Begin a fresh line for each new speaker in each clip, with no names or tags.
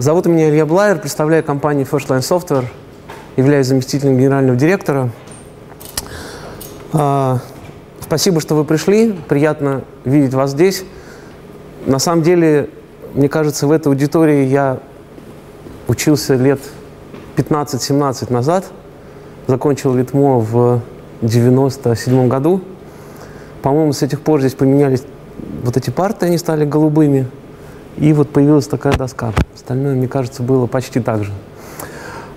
Зовут меня Илья Блайер, представляю компанию Firstline Software, являюсь заместителем генерального директора. А, спасибо, что вы пришли, приятно видеть вас здесь. На самом деле, мне кажется, в этой аудитории я учился лет 15-17 назад, закончил Литмо в 97 году. По-моему, с этих пор здесь поменялись вот эти парты, они стали голубыми – и вот появилась такая доска. Остальное, мне кажется, было почти так же.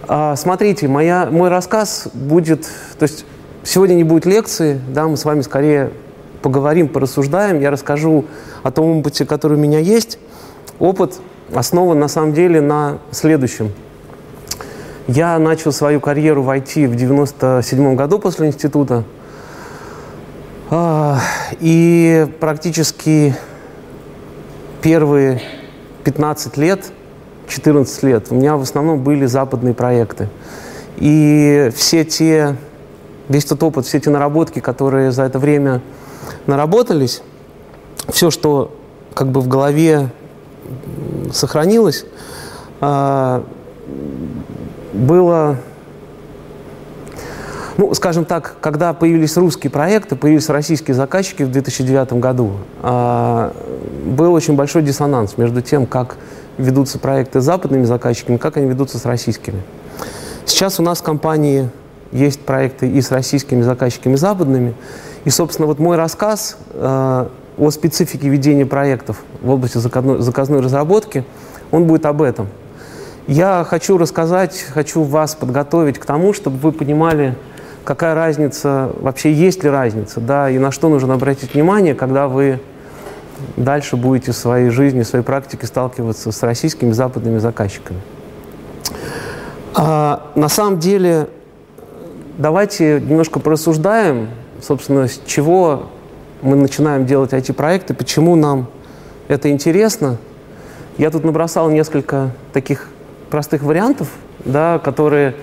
А, смотрите, моя, мой рассказ будет... То есть сегодня не будет лекции, да, мы с вами скорее поговорим, порассуждаем. Я расскажу о том опыте, который у меня есть. Опыт основан на самом деле на следующем. Я начал свою карьеру в IT в 97 году после института. А, и практически первые 15 лет, 14 лет у меня в основном были западные проекты. И все те, весь тот опыт, все те наработки, которые за это время наработались, все, что как бы в голове сохранилось, а, было ну, скажем так, когда появились русские проекты, появились российские заказчики в 2009 году, а, был очень большой диссонанс между тем, как ведутся проекты с западными заказчиками, как они ведутся с российскими. Сейчас у нас в компании есть проекты и с российскими заказчиками, и западными. И, собственно, вот мой рассказ э, о специфике ведения проектов в области заказной разработки, он будет об этом. Я хочу рассказать, хочу вас подготовить к тому, чтобы вы понимали, какая разница, вообще есть ли разница, да, и на что нужно обратить внимание, когда вы дальше будете в своей жизни, в своей практике сталкиваться с российскими западными заказчиками. А, на самом деле, давайте немножко порассуждаем, собственно, с чего мы начинаем делать IT-проекты, почему нам это интересно. Я тут набросал несколько таких простых вариантов, да, которые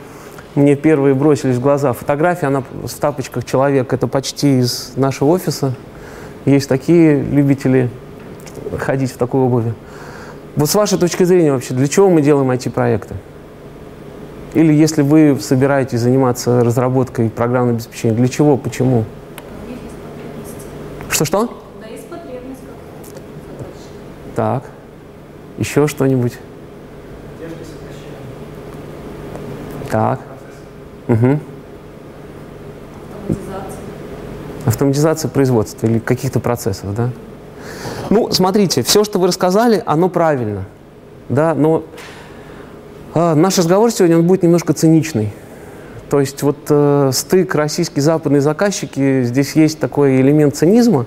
мне первые бросились в глаза. Фотография, она в тапочках человек, это почти из нашего офиса. Есть такие любители ходить в такой обуви. Вот с вашей точки зрения вообще, для чего мы делаем IT-проекты? Или если вы собираетесь заниматься разработкой программного обеспечения, для чего, почему? Что-что? Да, есть потребность. Так. Еще что-нибудь? Так. Угу. Автоматизация. Производства или каких-то процессов, да? Ну, смотрите, все, что вы рассказали, оно правильно, да, но э, наш разговор сегодня он будет немножко циничный. То есть вот э, стык российские западные заказчики, здесь есть такой элемент цинизма,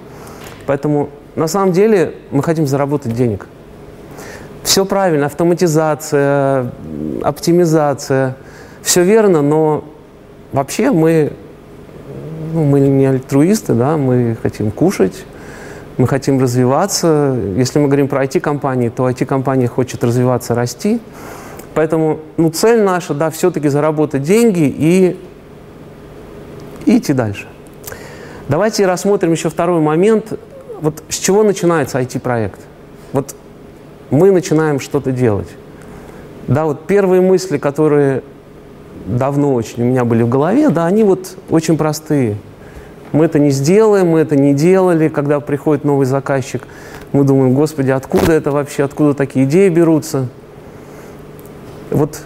поэтому на самом деле мы хотим заработать денег. Все правильно, автоматизация, оптимизация, все верно, но Вообще мы, ну, мы не альтруисты, да, мы хотим кушать, мы хотим развиваться. Если мы говорим про IT-компании, то IT-компания хочет развиваться, расти. Поэтому ну, цель наша, да, все-таки заработать деньги и, и идти дальше. Давайте рассмотрим еще второй момент. Вот с чего начинается IT-проект? Вот мы начинаем что-то делать. Да, вот первые мысли, которые давно очень у меня были в голове, да, они вот очень простые. Мы это не сделаем, мы это не делали, когда приходит новый заказчик. Мы думаем, господи, откуда это вообще, откуда такие идеи берутся? Вот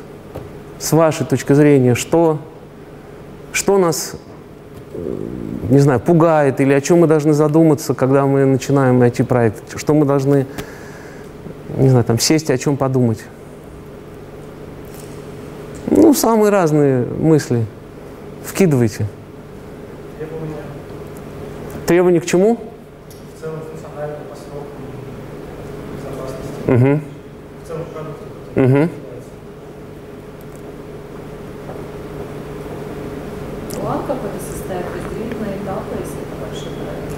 с вашей точки зрения, что, что нас, не знаю, пугает или о чем мы должны задуматься, когда мы начинаем найти проект? Что мы должны, не знаю, там сесть и о чем подумать? Ну, самые разные мысли. Вкидывайте. Требования. Требования к чему? В целом функциональный посыл безопасности. Угу. В целом продукты. Угу. План какой-то состоит, разделить на этапы, если это большой проект.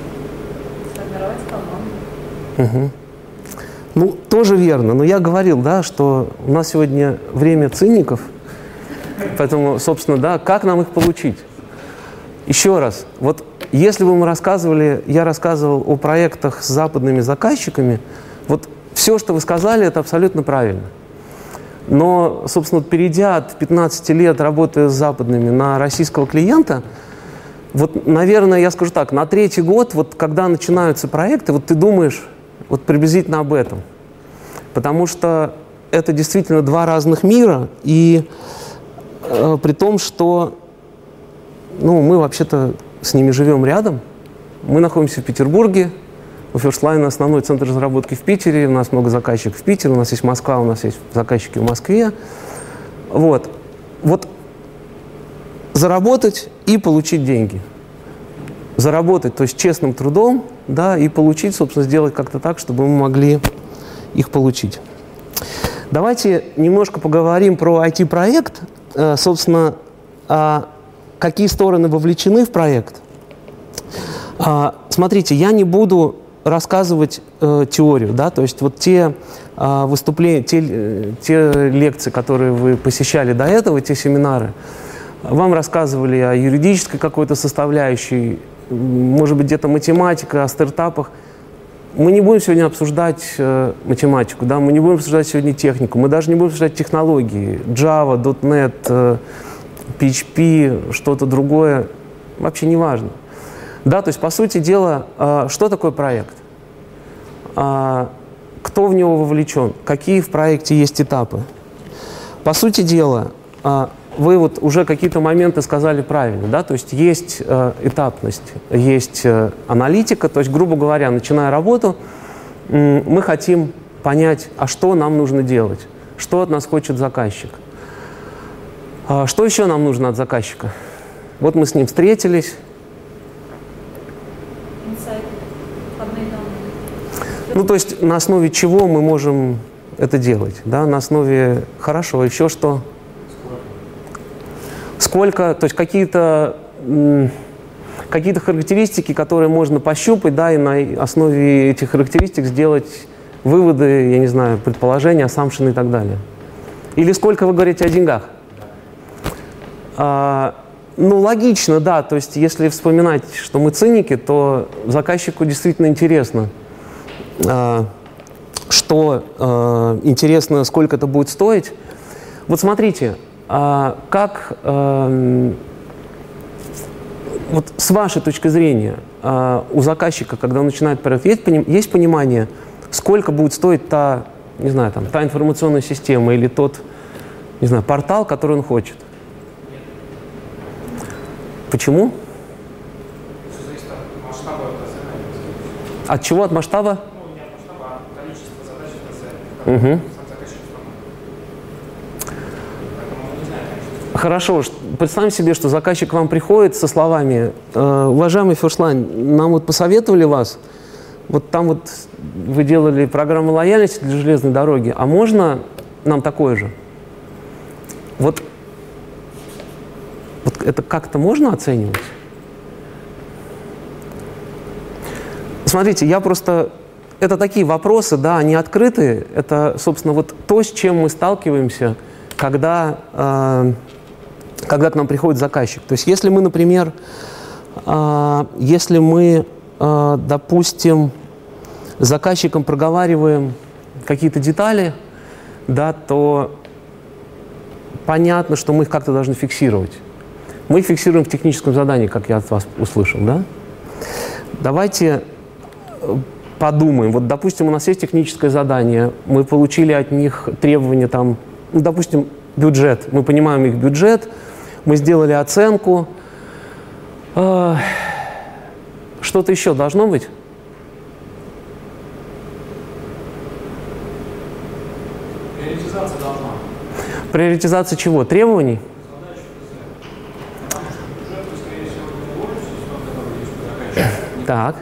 Сформировать команду. Угу. Ну, тоже верно. Но я говорил, да, что у нас сегодня время циников – Поэтому, собственно, да, как нам их получить? Еще раз, вот если бы мы рассказывали, я рассказывал о проектах с западными заказчиками, вот все, что вы сказали, это абсолютно правильно. Но, собственно, перейдя от 15 лет работы с западными на российского клиента, вот, наверное, я скажу так, на третий год, вот когда начинаются проекты, вот ты думаешь вот приблизительно об этом. Потому что это действительно два разных мира, и при том, что ну, мы вообще-то с ними живем рядом. Мы находимся в Петербурге. У FirstLine основной центр разработки в Питере. У нас много заказчиков в Питере. У нас есть Москва, у нас есть заказчики в Москве. Вот. Вот заработать и получить деньги. Заработать, то есть честным трудом, да, и получить, собственно, сделать как-то так, чтобы мы могли их получить. Давайте немножко поговорим про IT-проект. Э, собственно, какие стороны вовлечены в проект. А, смотрите, я не буду рассказывать э, теорию, да, то есть вот те э, выступления, те, те лекции, которые вы посещали до этого, те семинары, вам рассказывали о юридической какой-то составляющей, может быть, где-то математика, о стартапах. Мы не будем сегодня обсуждать э, математику, да, мы не будем обсуждать сегодня технику, мы даже не будем обсуждать технологии, Java, .NET, э, PHP, что-то другое, вообще не важно. Да, то есть, по сути дела, а, что такое проект? А, кто в него вовлечен? Какие в проекте есть этапы? По сути дела, а, вы вот уже какие-то моменты сказали правильно, да, то есть есть этапность, есть э, аналитика, то есть, грубо говоря, начиная работу, мы хотим понять, а что нам нужно делать, что от нас хочет заказчик – а что еще нам нужно от заказчика? Вот мы с ним встретились. Ну, то есть на основе чего мы можем это делать? Да? На основе хорошо, еще что? Сколько? То есть какие-то какие-то характеристики, которые можно пощупать, да, и на основе этих характеристик сделать выводы, я не знаю, предположения, ассампшены и так далее. Или сколько вы говорите о деньгах? А, ну, логично, да. То есть, если вспоминать, что мы циники, то заказчику действительно интересно, а, что а, интересно, сколько это будет стоить. Вот смотрите, как вот с вашей точки зрения у заказчика, когда он начинает проект, есть, есть понимание, сколько будет стоить та, не знаю, там, та информационная система или тот, не знаю, портал, который он хочет? Почему?
От
чего? От масштаба?
Ну, не от масштаба, а от количества задач ТЗ. Угу.
Хорошо, представим себе, что заказчик к вам приходит со словами «Э, «Уважаемый Фершлайн, нам вот посоветовали вас, вот там вот вы делали программу лояльности для железной дороги, а можно нам такое же?» Вот вот это как-то можно оценивать? Смотрите, я просто... Это такие вопросы, да, они открытые. Это, собственно, вот то, с чем мы сталкиваемся, когда, э, когда к нам приходит заказчик. То есть если мы, например, э, если мы, э, допустим, с заказчиком проговариваем какие-то детали, да, то понятно, что мы их как-то должны фиксировать. Мы их фиксируем в техническом задании, как я от вас услышал, да? Давайте э, подумаем. Вот, допустим, у нас есть техническое задание, мы получили от них требования там, ну, допустим, бюджет. Мы понимаем их бюджет, мы сделали оценку. Э, что-то еще должно быть?
Приоритизация должна.
Приоритизация чего? Требований? Так.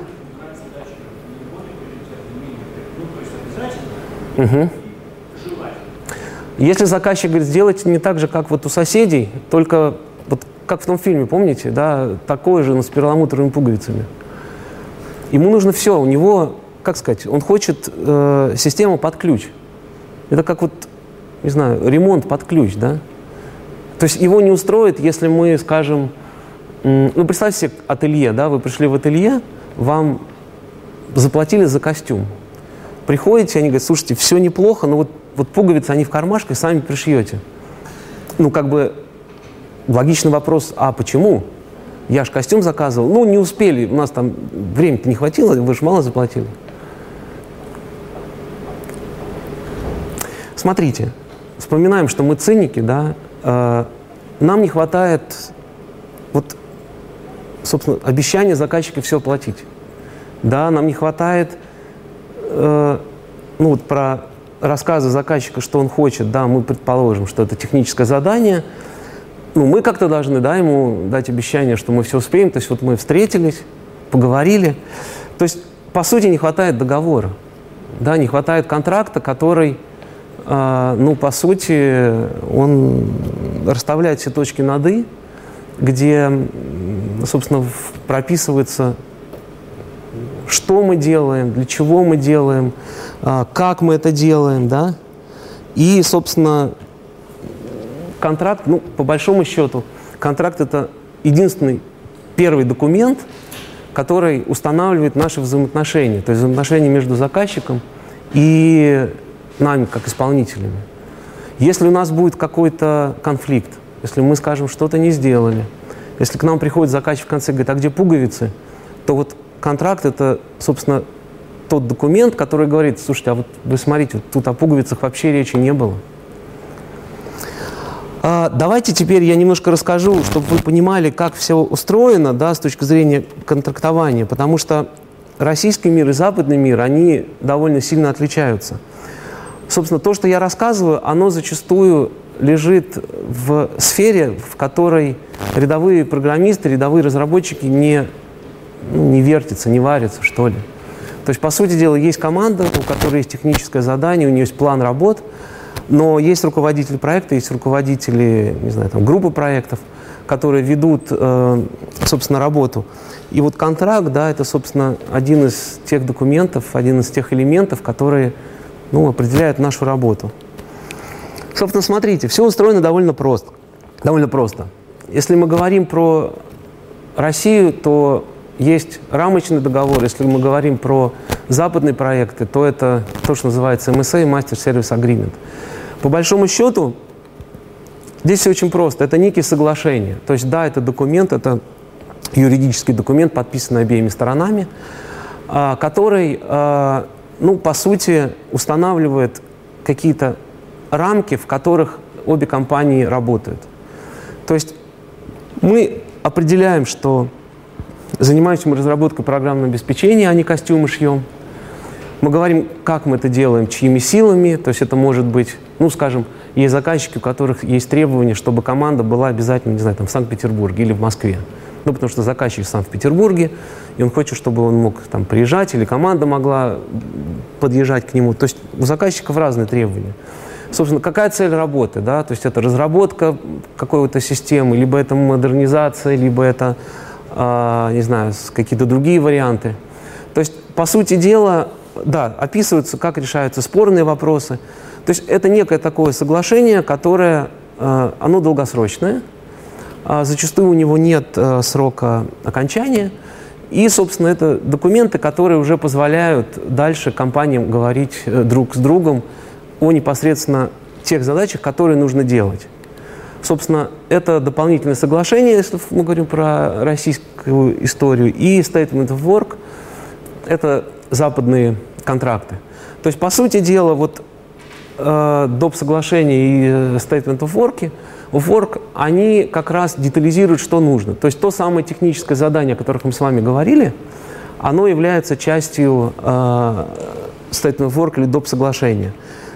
Угу. Если заказчик говорит, сделайте не так же, как вот у соседей, только вот как в том фильме, помните, да, такое же, но с перламутровыми пуговицами. Ему нужно все, у него, как сказать, он хочет э, систему под ключ. Это как вот, не знаю, ремонт под ключ, да. То есть его не устроит, если мы скажем, ну, представьте себе ателье, да, вы пришли в ателье, вам заплатили за костюм. Приходите, они говорят, слушайте, все неплохо, но вот, вот пуговицы, они в кармашках, сами пришьете. Ну, как бы логичный вопрос, а почему? Я же костюм заказывал. Ну, не успели, у нас там времени-то не хватило, вы же мало заплатили. Смотрите, вспоминаем, что мы циники, да, э, нам не хватает вот, собственно, обещания заказчика все оплатить. Да, нам не хватает, э, ну вот про рассказы заказчика, что он хочет, да, мы предположим, что это техническое задание, ну, мы как-то должны, да, ему дать обещание, что мы все успеем, то есть вот мы встретились, поговорили, то есть, по сути, не хватает договора, да, не хватает контракта, который, э, ну, по сути, он расставляет все точки над «и», где, собственно, прописывается, что мы делаем, для чего мы делаем, а, как мы это делаем, да, и, собственно, контракт, ну, по большому счету, контракт – это единственный первый документ, который устанавливает наши взаимоотношения, то есть взаимоотношения между заказчиком и нами, как исполнителями. Если у нас будет какой-то конфликт, если мы, скажем, что-то не сделали, если к нам приходит заказчик в конце и говорит, а где пуговицы, то вот контракт – это, собственно, тот документ, который говорит, слушайте, а вот вы смотрите, вот тут о пуговицах вообще речи не было. А, давайте теперь я немножко расскажу, чтобы вы понимали, как все устроено да, с точки зрения контрактования, потому что российский мир и западный мир, они довольно сильно отличаются. Собственно, то, что я рассказываю, оно зачастую лежит в сфере, в которой рядовые программисты, рядовые разработчики не, ну, не вертятся, не варятся, что ли. То есть, по сути дела, есть команда, у которой есть техническое задание, у нее есть план работ, но есть руководители проекта, есть руководители, не знаю, там, группы проектов, которые ведут, э, собственно, работу. И вот контракт, да, это, собственно, один из тех документов, один из тех элементов, которые ну, определяют нашу работу. Собственно, смотрите, все устроено довольно просто. Довольно просто. Если мы говорим про Россию, то есть рамочный договор. Если мы говорим про западные проекты, то это то, что называется MSA, Master Service Agreement. По большому счету, здесь все очень просто. Это некие соглашения. То есть, да, это документ, это юридический документ, подписанный обеими сторонами, а, который, а, ну, по сути, устанавливает какие-то рамки, в которых обе компании работают. То есть мы определяем, что занимаемся мы разработкой программного обеспечения, а не костюмы шьем. Мы говорим, как мы это делаем, чьими силами. То есть это может быть, ну, скажем, есть заказчики, у которых есть требования, чтобы команда была обязательно, не знаю, там, в Санкт-Петербурге или в Москве. Ну, потому что заказчик в Санкт-Петербурге, и он хочет, чтобы он мог там приезжать, или команда могла подъезжать к нему. То есть у заказчиков разные требования собственно, какая цель работы, да, то есть это разработка какой-то системы, либо это модернизация, либо это, э, не знаю, какие-то другие варианты. То есть, по сути дела, да, описываются, как решаются спорные вопросы. То есть это некое такое соглашение, которое, э, оно долгосрочное, э, зачастую у него нет э, срока окончания, и, собственно, это документы, которые уже позволяют дальше компаниям говорить э, друг с другом, о непосредственно тех задачах, которые нужно делать. Собственно, это дополнительное соглашение, если мы говорим про российскую историю, и Statement of Work – это западные контракты. То есть, по сути дела, вот э, доп. соглашение и Statement of Work, of work, они как раз детализируют, что нужно. То есть то самое техническое задание, о котором мы с вами говорили, оно является частью э, Statement of Work или доп. соглашения.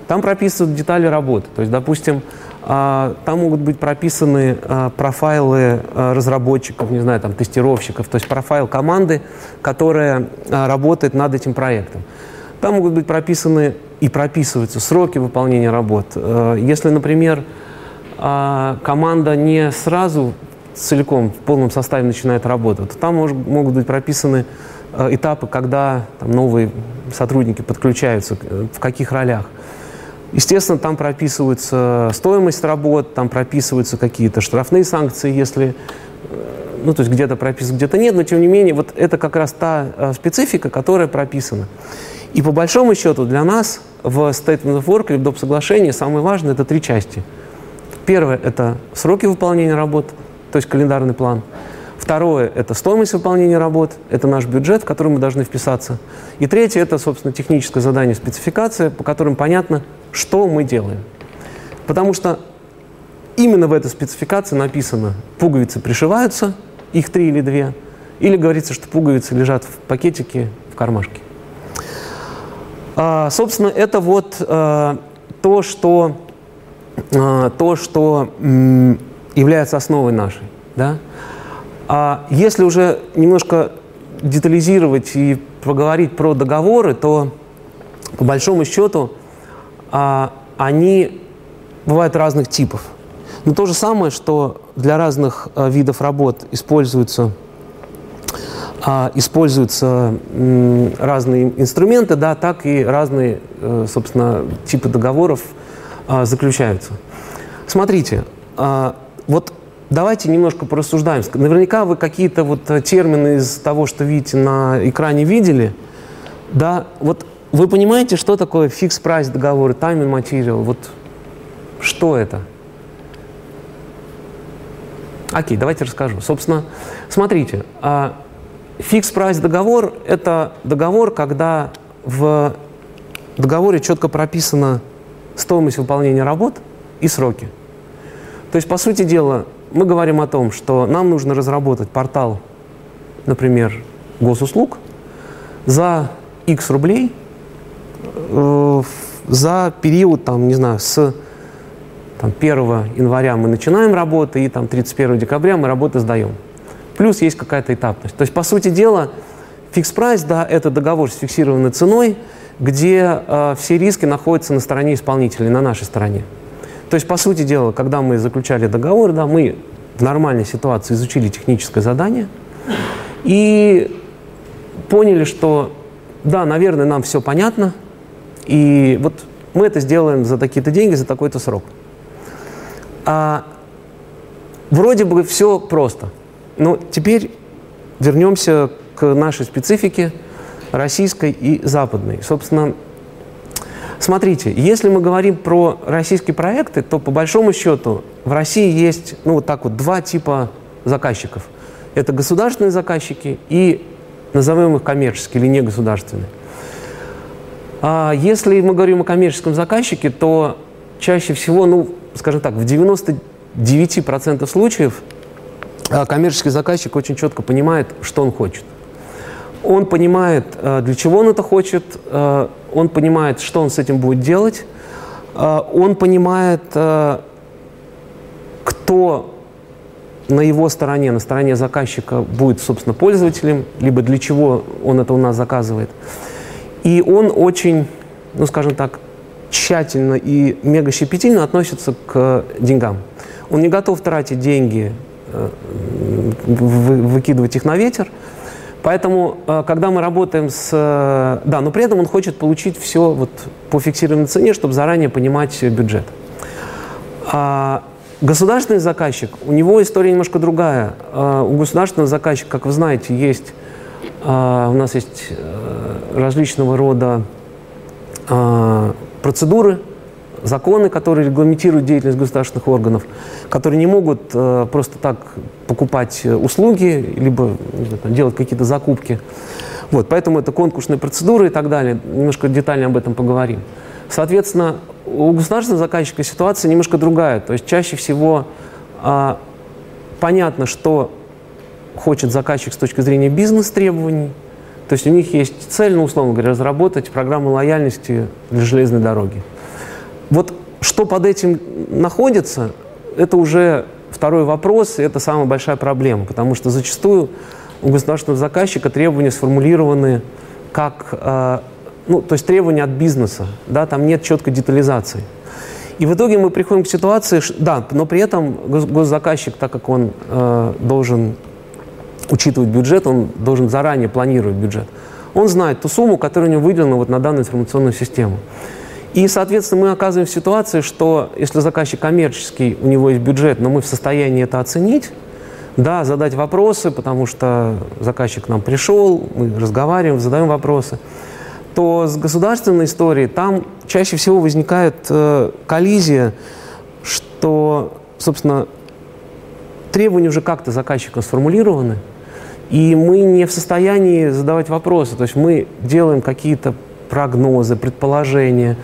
Там прописывают детали работы. То есть, допустим, там могут быть прописаны а, профайлы а, разработчиков, не знаю, там, тестировщиков, то есть профайл команды, которая работает над этим проектом. Там могут быть прописаны и прописываются сроки выполнения работ. Если, например, команда не сразу целиком в полном составе начинает работать, то там могут быть прописаны этапы, когда там, новые сотрудники подключаются, в каких ролях. Естественно, там прописывается стоимость работ, там прописываются какие-то штрафные санкции, если ну, то есть где-то прописан, где-то нет, но тем не менее, вот это как раз та э, специфика, которая прописана. И по большому счету для нас в Statement of Work или в доп. соглашении самое важное – это три части. Первое – это сроки выполнения работ, то есть календарный план. Второе – это стоимость выполнения работ, это наш бюджет, в который мы должны вписаться. И третье – это, собственно, техническое задание, спецификация, по которым понятно, что мы делаем. Потому что именно в этой спецификации написано, пуговицы пришиваются, их три или две, или говорится, что пуговицы лежат в пакетике, в кармашке. А, собственно, это вот а, то, что, а, то, что м, является основой нашей. Да? А если уже немножко детализировать и поговорить про договоры, то по большому счету а, они бывают разных типов. Но то же самое, что для разных а, видов работ используются, а, используются м, разные инструменты, да, так и разные, э, собственно, типы договоров а, заключаются. Смотрите, а, вот давайте немножко порассуждаем. Наверняка вы какие-то вот термины из того, что видите на экране, видели. Да, вот вы понимаете, что такое price договоры, time and? Вот что это? Окей, давайте расскажу. Собственно, смотрите, price договор – это договор, когда в договоре четко прописана стоимость выполнения работ и сроки. То есть, по сути дела, мы говорим о том, что нам нужно разработать портал, например, госуслуг за X рублей э, за период, там, не знаю, с там, 1 января мы начинаем работу, и там, 31 декабря мы работу сдаем. Плюс есть какая-то этапность. То есть, по сути дела, фикс прайс, да, это договор с фиксированной ценой, где э, все риски находятся на стороне исполнителя, на нашей стороне. То есть, по сути дела, когда мы заключали договор, да, мы в нормальной ситуации изучили техническое задание и поняли, что да, наверное, нам все понятно, и вот мы это сделаем за такие-то деньги, за такой-то срок. А, вроде бы все просто. Но теперь вернемся к нашей специфике российской и западной. Собственно, Смотрите, если мы говорим про российские проекты, то по большому счету в России есть, ну вот так вот, два типа заказчиков. Это государственные заказчики и назовем их коммерческие или негосударственные. А если мы говорим о коммерческом заказчике, то чаще всего, ну, скажем так, в 99% случаев а, коммерческий заказчик очень четко понимает, что он хочет. Он понимает, а, для чего он это хочет, а, он понимает, что он с этим будет делать, а, он понимает, а, кто на его стороне, на стороне заказчика будет, собственно, пользователем, либо для чего он это у нас заказывает. И он очень, ну, скажем так, тщательно и мега щепетильно относится к деньгам. Он не готов тратить деньги, э, выкидывать их на ветер, Поэтому, э, когда мы работаем с... Э, да, но при этом он хочет получить все вот по фиксированной цене, чтобы заранее понимать бюджет. А государственный заказчик, у него история немножко другая. А у государственного заказчика, как вы знаете, есть... А, у нас есть э, различного рода а, процедуры, законы, которые регламентируют деятельность государственных органов, которые не могут э, просто так покупать э, услуги, либо знаю, делать какие-то закупки. Вот, поэтому это конкурсные процедуры и так далее. Немножко детально об этом поговорим. Соответственно, у государственного заказчика ситуация немножко другая. То есть чаще всего э, понятно, что хочет заказчик с точки зрения бизнес-требований. То есть у них есть цель, ну, условно говоря, разработать программу лояльности для железной дороги. Вот что под этим находится, это уже второй вопрос, и это самая большая проблема, потому что зачастую у государственного заказчика требования сформулированы как, э, ну, то есть требования от бизнеса, да, там нет четкой детализации. И в итоге мы приходим к ситуации, да, но при этом госзаказчик, так как он э, должен учитывать бюджет, он должен заранее планировать бюджет, он знает ту сумму, которая у него выделена вот на данную информационную систему. И, соответственно, мы оказываемся в ситуации, что если заказчик коммерческий, у него есть бюджет, но мы в состоянии это оценить, да, задать вопросы, потому что заказчик к нам пришел, мы разговариваем, задаем вопросы, то с государственной историей там чаще всего возникает э, коллизия, что, собственно, требования уже как-то заказчиком сформулированы, и мы не в состоянии задавать вопросы. То есть мы делаем какие-то прогнозы, предположения,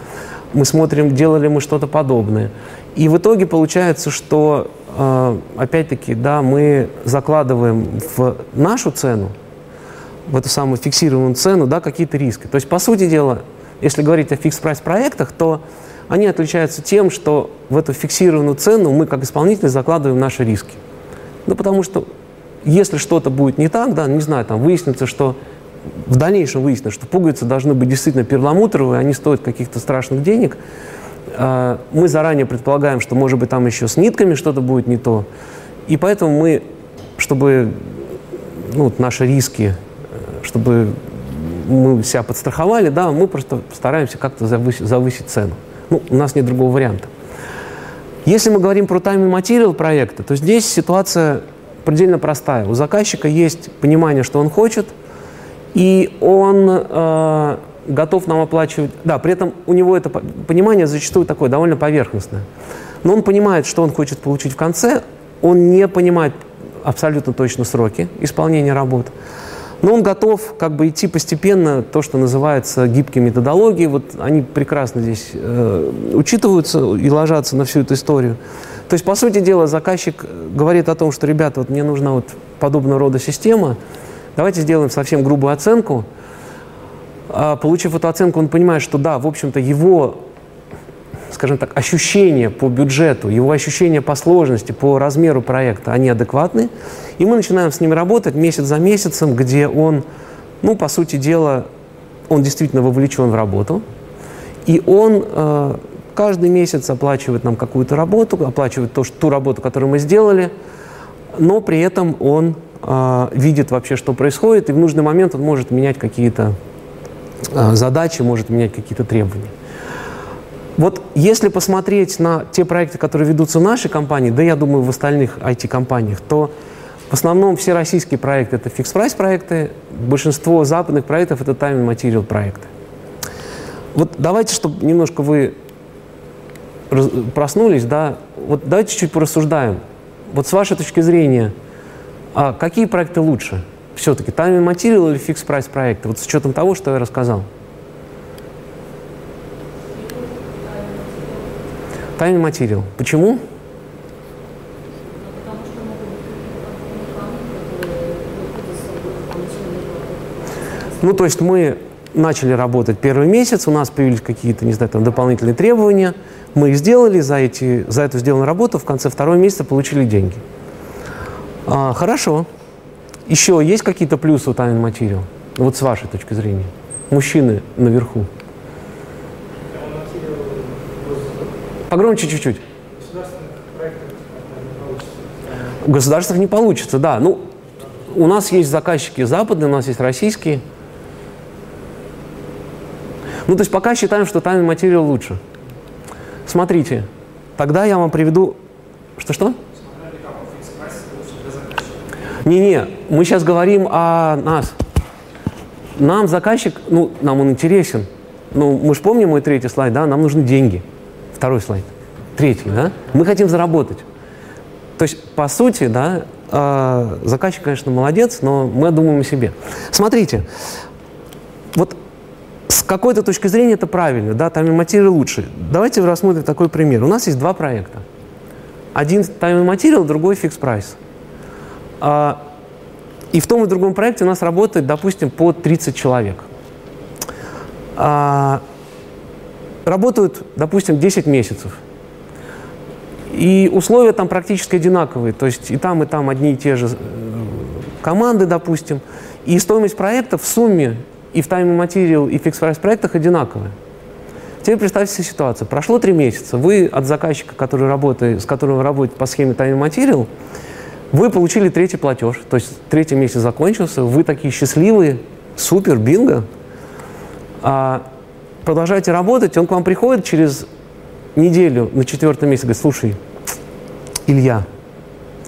мы смотрим, делали мы что-то подобное. И в итоге получается, что э, опять-таки, да, мы закладываем в нашу цену, в эту самую фиксированную цену, да, какие-то риски. То есть, по сути дела, если говорить о fix-price проектах, то они отличаются тем, что в эту фиксированную цену мы, как исполнитель, закладываем наши риски. Ну, потому что если что-то будет не так, да, не знаю, там выяснится, что в дальнейшем выяснится, что пуговицы должны быть действительно перламутровые, они стоят каких-то страшных денег, а, мы заранее предполагаем, что, может быть, там еще с нитками что-то будет не то. И поэтому мы, чтобы ну, наши риски, чтобы мы себя подстраховали, да, мы просто стараемся как-то завысить, завысить цену. Ну, у нас нет другого варианта. Если мы говорим про time and material проекта, то здесь ситуация предельно простая. У заказчика есть понимание, что он хочет, и он э, готов нам оплачивать. Да, при этом у него это понимание зачастую такое довольно поверхностное. Но он понимает, что он хочет получить в конце, он не понимает абсолютно точно сроки исполнения работ. Но он готов как бы идти постепенно, то, что называется гибкие методологии, вот они прекрасно здесь э, учитываются и ложатся на всю эту историю. То есть, по сути дела, заказчик говорит о том, что, ребята, вот мне нужна вот подобного рода система, давайте сделаем совсем грубую оценку, а, получив эту оценку, он понимает, что да, в общем-то, его, скажем так, ощущения по бюджету, его ощущения по сложности, по размеру проекта, они адекватны. И мы начинаем с ним работать месяц за месяцем, где он, ну, по сути дела, он действительно вовлечен в работу. И он э, каждый месяц оплачивает нам какую-то работу, оплачивает то, что, ту работу, которую мы сделали, но при этом он э, видит вообще, что происходит, и в нужный момент он может менять какие-то а, задачи, может менять какие-то требования. Вот если посмотреть на те проекты, которые ведутся в нашей компании, да я думаю в остальных IT-компаниях, то в основном все российские проекты это fix-price проекты, большинство западных проектов это material проекты. Вот давайте, чтобы немножко вы проснулись, да, вот давайте чуть-чуть порассуждаем. Вот с вашей точки зрения, а какие проекты лучше – все-таки and material или фикс прайс проекты? Вот с учетом того, что я рассказал. And material. Почему? Ну, то есть мы начали работать первый месяц, у нас появились какие-то, не знаю, там дополнительные требования, мы их сделали, за, эти, за эту сделанную работу в конце второго месяца получили деньги. А, хорошо. Еще есть какие-то плюсы у Time Material? Вот с вашей точки зрения. Мужчины наверху. Погромче чуть-чуть. Государственных не получится, да. Ну, у нас есть заказчики западные, у нас есть российские. Ну, то есть пока считаем, что time материал лучше. Смотрите, тогда я вам приведу... Что-что? Не-не, мы сейчас говорим о нас. Нам заказчик, ну, нам он интересен. Ну, мы же помним мой третий слайд, да, нам нужны деньги. Второй слайд. Третий, да. Мы хотим заработать. То есть, по сути, да, э, заказчик, конечно, молодец, но мы думаем о себе. Смотрите, вот с какой-то точки зрения это правильно, да, там и материал лучше. Давайте рассмотрим такой пример. У нас есть два проекта. Один time материал, другой фикс прайс. А, и в том и другом проекте у нас работает, допустим, по 30 человек. А, работают, допустим, 10 месяцев. И условия там практически одинаковые. То есть и там, и там одни и те же э, команды, допустим. И стоимость проекта в сумме и в Time Material, и в Fixed Price проектах одинаковая. Теперь представьте себе ситуацию. Прошло три месяца. Вы от заказчика, который работает, с которым вы работаете по схеме Time Material, вы получили третий платеж, то есть третий месяц закончился, вы такие счастливые, супер, бинго. А, продолжаете работать, он к вам приходит через неделю на четвертый месяц, говорит, слушай, Илья,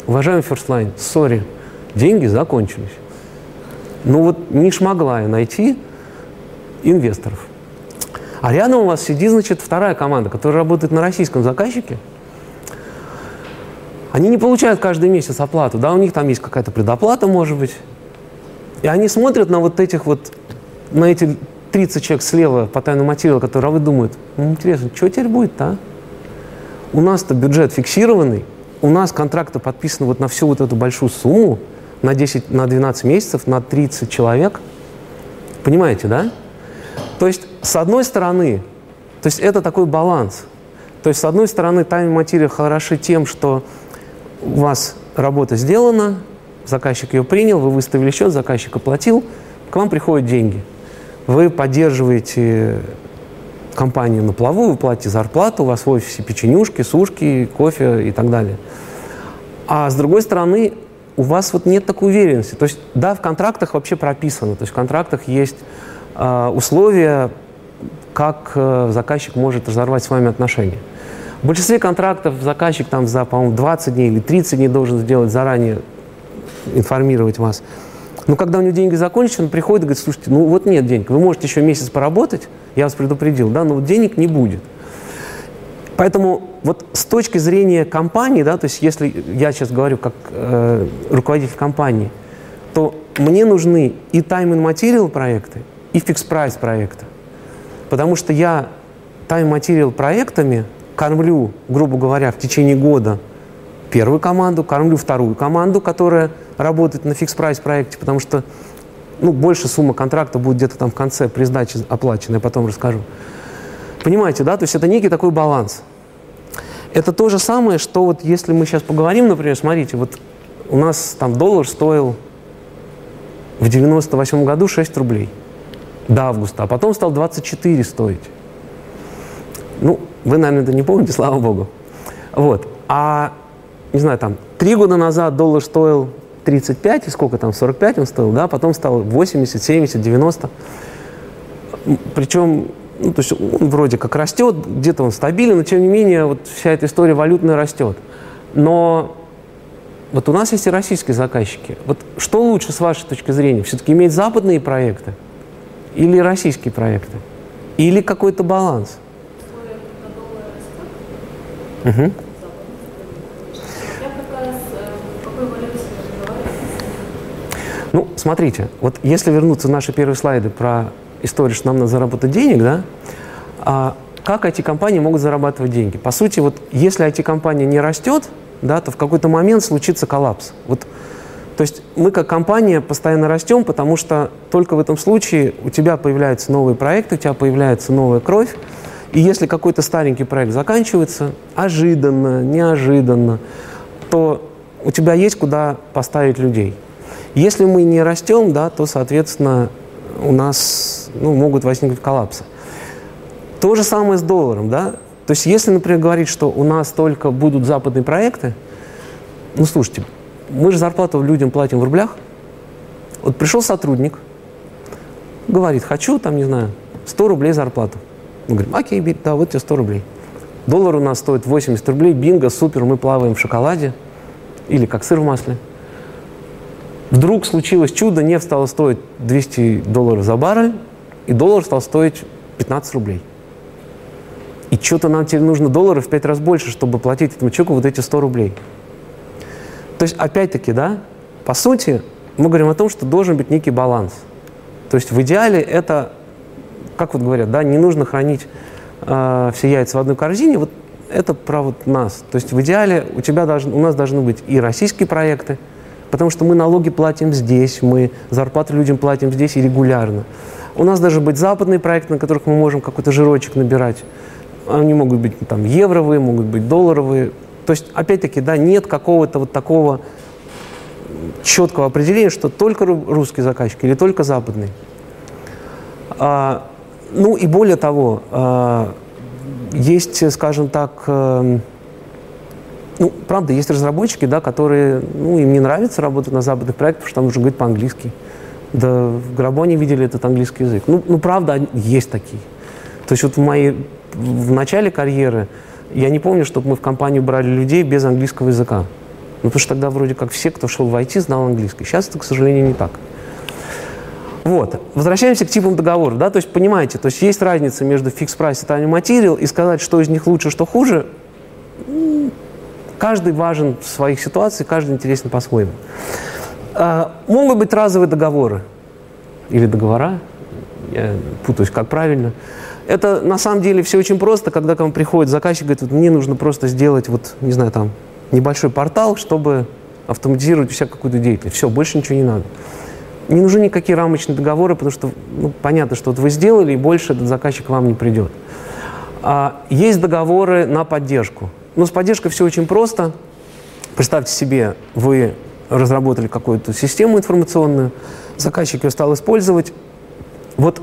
уважаемый Line, сори, деньги закончились. Ну вот не смогла я найти инвесторов. А рядом у вас сидит, значит, вторая команда, которая работает на российском заказчике. Они не получают каждый месяц оплату, да, у них там есть какая-то предоплата, может быть. И они смотрят на вот этих вот, на эти 30 человек слева по тайному материалу, которые вы думают, ну, интересно, что теперь будет-то, а? У нас-то бюджет фиксированный, у нас контракты подписаны вот на всю вот эту большую сумму, на 10, на 12 месяцев, на 30 человек. Понимаете, да? То есть, с одной стороны, то есть это такой баланс. То есть, с одной стороны, тайм материя хороши тем, что у вас работа сделана, заказчик ее принял, вы выставили счет, заказчик оплатил, к вам приходят деньги. Вы поддерживаете компанию на плаву, вы платите зарплату, у вас в офисе печенюшки, сушки, кофе и так далее. А с другой стороны, у вас вот нет такой уверенности. То есть, да, в контрактах вообще прописано, то есть в контрактах есть э, условия, как э, заказчик может разорвать с вами отношения. В большинстве контрактов заказчик там за, по-моему, 20 дней или 30 дней должен сделать заранее, информировать вас. Но когда у него деньги закончатся, он приходит и говорит, слушайте, ну вот нет денег, вы можете еще месяц поработать, я вас предупредил, да, но вот денег не будет. Поэтому вот с точки зрения компании, да, то есть если я сейчас говорю как э, руководитель компании, то мне нужны и time and material проекты, и fixed price проекты. Потому что я time material проектами кормлю, грубо говоря, в течение года первую команду, кормлю вторую команду, которая работает на price проекте, потому что ну, больше сумма контракта будет где-то там в конце при сдаче оплачена, я потом расскажу. Понимаете, да? То есть это некий такой баланс. Это то же самое, что вот если мы сейчас поговорим, например, смотрите, вот у нас там доллар стоил в 98 году 6 рублей до августа, а потом стал 24 стоить. Ну, вы, наверное, это не помните, слава богу. Вот. А, не знаю, там, три года назад доллар стоил 35, и сколько там, 45 он стоил, да, потом стал 80, 70, 90. Причем ну, то есть он вроде как растет, где-то он стабилен, но тем не менее вот вся эта история валютная растет. Но вот у нас есть и российские заказчики. Вот что лучше с вашей точки зрения? Все-таки иметь западные проекты или российские проекты? Или какой-то баланс? Угу. Ну, смотрите, вот если вернуться в наши первые слайды про история, что нам надо заработать денег, да, а как IT-компании могут зарабатывать деньги? По сути, вот если IT-компания не растет, да, то в какой-то момент случится коллапс. Вот, то есть мы как компания постоянно растем, потому что только в этом случае у тебя появляются новые проекты, у тебя появляется новая кровь, и если какой-то старенький проект заканчивается, ожиданно, неожиданно, то у тебя есть куда поставить людей. Если мы не растем, да, то, соответственно, у нас ну, могут возникнуть коллапсы. То же самое с долларом, да? То есть если, например, говорить, что у нас только будут западные проекты, ну, слушайте, мы же зарплату людям платим в рублях. Вот пришел сотрудник, говорит, хочу, там, не знаю, 100 рублей зарплату. Мы говорим, окей, да, вот тебе 100 рублей. Доллар у нас стоит 80 рублей, бинго, супер, мы плаваем в шоколаде или как сыр в масле – Вдруг случилось чудо, нефть стала стоить 200 долларов за баррель, и доллар стал стоить 15 рублей. И что-то нам теперь нужно долларов в 5 раз больше, чтобы платить этому человеку вот эти 100 рублей. То есть, опять-таки, да, по сути, мы говорим о том, что должен быть некий баланс. То есть в идеале это, как вот говорят, да, не нужно хранить э, все яйца в одной корзине, вот это про вот нас. То есть в идеале у, тебя должен, у нас должны быть и российские проекты, Потому что мы налоги платим здесь, мы зарплаты людям платим здесь и регулярно. У нас даже быть западные проекты, на которых мы можем какой-то жирочек набирать. Они могут быть там евровые, могут быть долларовые. То есть, опять-таки, да, нет какого-то вот такого четкого определения, что только русский заказчик или только западный. А, ну и более того, а, есть, скажем так, э, ну, правда, есть разработчики, да, которые, ну, им не нравится работать на западных проектах, потому что там нужно говорить по-английски. Да в гробу они видели этот английский язык. Ну, ну, правда, есть такие. То есть вот в моей, в начале карьеры я не помню, чтобы мы в компанию брали людей без английского языка. Ну, потому что тогда вроде как все, кто шел в IT, знал английский. Сейчас это, к сожалению, не так. Вот. Возвращаемся к типам договоров. Да? То есть, понимаете, то есть есть разница между фикс прайс и material, и сказать, что из них лучше, что хуже, каждый важен в своих ситуациях, каждый интересен по-своему. А, могут быть разовые договоры или договора, я путаюсь, как правильно. Это на самом деле все очень просто, когда к вам приходит заказчик, говорит, вот мне нужно просто сделать, вот, не знаю, там, небольшой портал, чтобы автоматизировать у какую-то деятельность. Все, больше ничего не надо. Не нужны никакие рамочные договоры, потому что ну, понятно, что вот вы сделали, и больше этот заказчик вам не придет. А, есть договоры на поддержку. Но с поддержкой все очень просто. Представьте себе, вы разработали какую-то систему информационную, заказчик ее стал использовать. Вот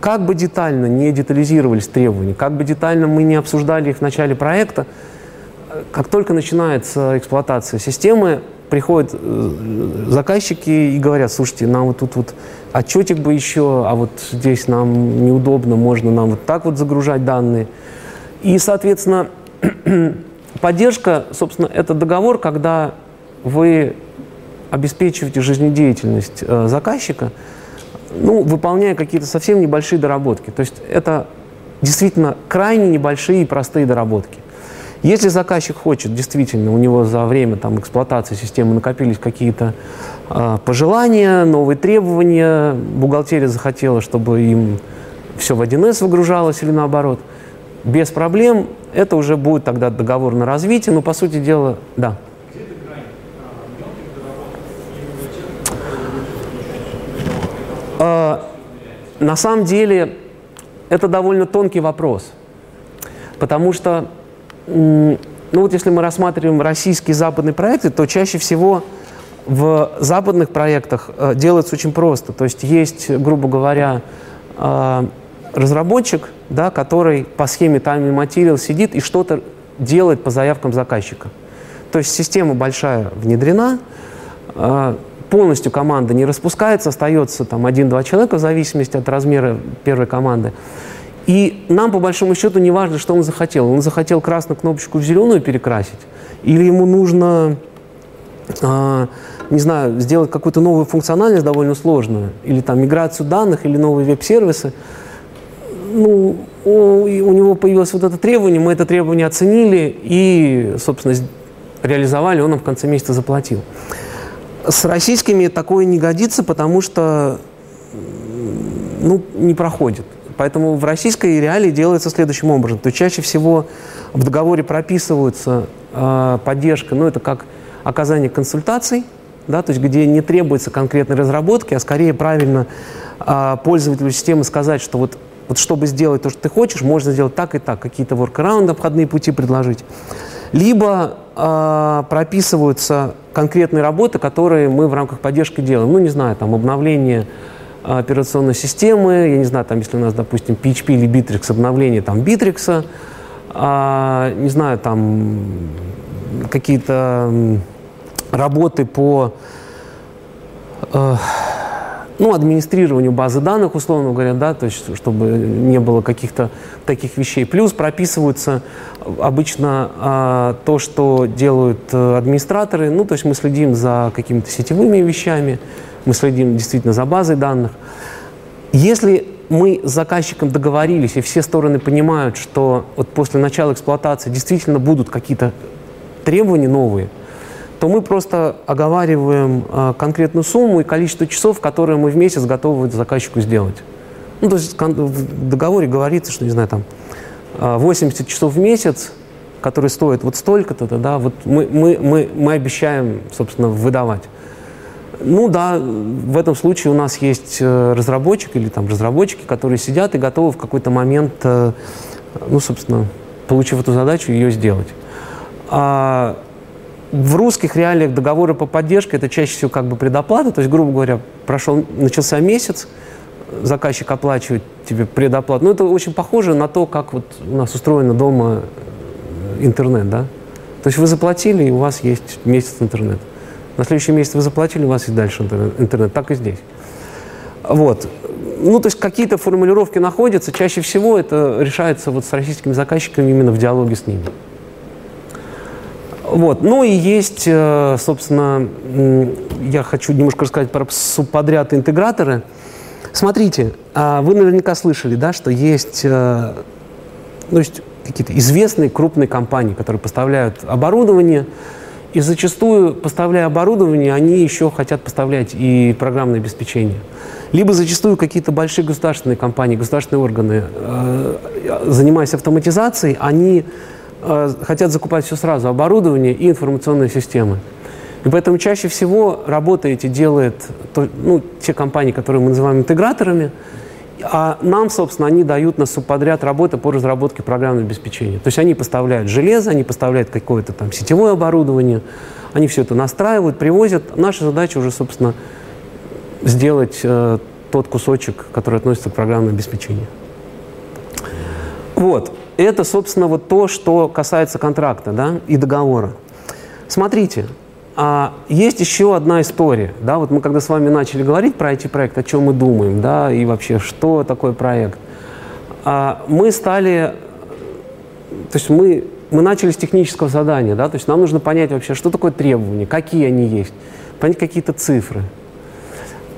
как бы детально не детализировались требования, как бы детально мы не обсуждали их в начале проекта, как только начинается эксплуатация системы, приходят э, заказчики и говорят, слушайте, нам вот тут вот отчетик бы еще, а вот здесь нам неудобно, можно нам вот так вот загружать данные. И, соответственно, поддержка, собственно, это договор, когда вы обеспечиваете жизнедеятельность э, заказчика, ну, выполняя какие-то совсем небольшие доработки. То есть это действительно крайне небольшие и простые доработки. Если заказчик хочет, действительно, у него за время там, эксплуатации системы накопились какие-то э, пожелания, новые требования, бухгалтерия захотела, чтобы им все в 1С выгружалось или наоборот, без проблем, это уже будет тогда договор на развитие, но по сути дела, да. Э, на самом деле это довольно тонкий вопрос, потому что ну вот если мы рассматриваем российские западные проекты, то чаще всего в западных проектах э, делается очень просто. То есть есть, грубо говоря, э, разработчик, да, который по схеме Time and Material сидит и что-то делает по заявкам заказчика. То есть система большая внедрена, э, полностью команда не распускается, остается там один-два человека в зависимости от размера первой команды. И нам, по большому счету, не важно, что он захотел. Он захотел красную кнопочку в зеленую перекрасить, или ему нужно, а, не знаю, сделать какую-то новую функциональность довольно сложную, или там миграцию данных, или новые веб-сервисы. Ну, у, у него появилось вот это требование, мы это требование оценили и, собственно, реализовали, он нам в конце месяца заплатил. С российскими такое не годится, потому что ну, не проходит. Поэтому в российской реалии делается следующим образом. То чаще всего в договоре прописывается э, поддержка, ну это как оказание консультаций, да, то есть где не требуется конкретной разработки, а скорее правильно э, пользователю системы сказать, что вот, вот чтобы сделать то, что ты хочешь, можно сделать так и так, какие-то workaround, обходные пути предложить. Либо э, прописываются конкретные работы, которые мы в рамках поддержки делаем. Ну, не знаю, там обновление операционной системы, я не знаю, там, если у нас, допустим, PHP или Bittrex, обновление там Bittrex, а, не знаю, там какие-то работы по э, ну, администрированию базы данных, условно говоря, да, то есть чтобы не было каких-то таких вещей. Плюс прописываются обычно а, то, что делают э, администраторы, ну, то есть мы следим за какими-то сетевыми вещами, мы следим действительно за базой данных. Если мы с заказчиком договорились, и все стороны понимают, что вот после начала эксплуатации действительно будут какие-то требования новые, то мы просто оговариваем э, конкретную сумму и количество часов, которые мы в месяц готовы заказчику сделать. Ну, то есть в договоре говорится, что, не знаю, там 80 часов в месяц, которые стоят вот столько-то, да, вот мы, мы, мы, мы обещаем, собственно, выдавать. Ну да, в этом случае у нас есть э, разработчик или там разработчики, которые сидят и готовы в какой-то момент, э, ну, собственно, получив эту задачу, ее сделать. А в русских реалиях договоры по поддержке это чаще всего как бы предоплата, то есть, грубо говоря, прошел, начался месяц, заказчик оплачивает тебе предоплату. Ну, это очень похоже на то, как вот у нас устроено дома интернет, да? То есть вы заплатили, и у вас есть месяц интернета. На следующий месяц вы заплатили, у вас есть дальше интернет. Так и здесь. Вот. Ну, то есть какие-то формулировки находятся. Чаще всего это решается вот с российскими заказчиками именно в диалоге с ними. Вот. Ну и есть, э, собственно, я хочу немножко рассказать про субподряд интеграторы. Смотрите, а вы наверняка слышали, да, что есть, э, ну, есть какие-то известные крупные компании, которые поставляют оборудование, и зачастую, поставляя оборудование, они еще хотят поставлять и программное обеспечение. Либо зачастую какие-то большие государственные компании, государственные органы, э, занимаясь автоматизацией, они э, хотят закупать все сразу, оборудование и информационные системы. И поэтому чаще всего работы эти делают ну, те компании, которые мы называем интеграторами, а нам, собственно, они дают на субподряд работы по разработке программного обеспечения. То есть они поставляют железо, они поставляют какое-то там сетевое оборудование, они все это настраивают, привозят. Наша задача уже, собственно, сделать э, тот кусочек, который относится к программному обеспечению. Вот. Это, собственно, вот то, что касается контракта да, и договора. Смотрите, а есть еще одна история. Да, вот мы когда с вами начали говорить про эти проекты, о чем мы думаем, да, и вообще, что такое проект, а, мы стали, то есть мы, мы начали с технического задания, да, то есть нам нужно понять вообще, что такое требования, какие они есть, понять какие-то цифры.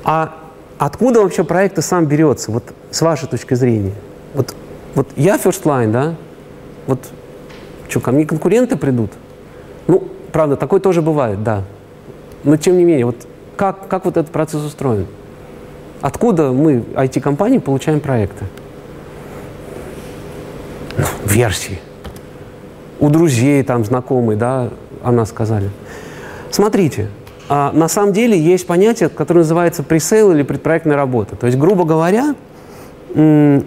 А откуда вообще проект сам берется, вот с вашей точки зрения? Вот, вот я first line, да, вот что, ко мне конкуренты придут? Ну, Правда, такое тоже бывает, да. Но тем не менее, вот как, как вот этот процесс устроен? Откуда мы, IT-компании, получаем проекты? Ну, версии. У друзей, там, знакомые, да, о нас сказали. Смотрите, а на самом деле есть понятие, которое называется пресейл или предпроектная работа. То есть, грубо говоря, в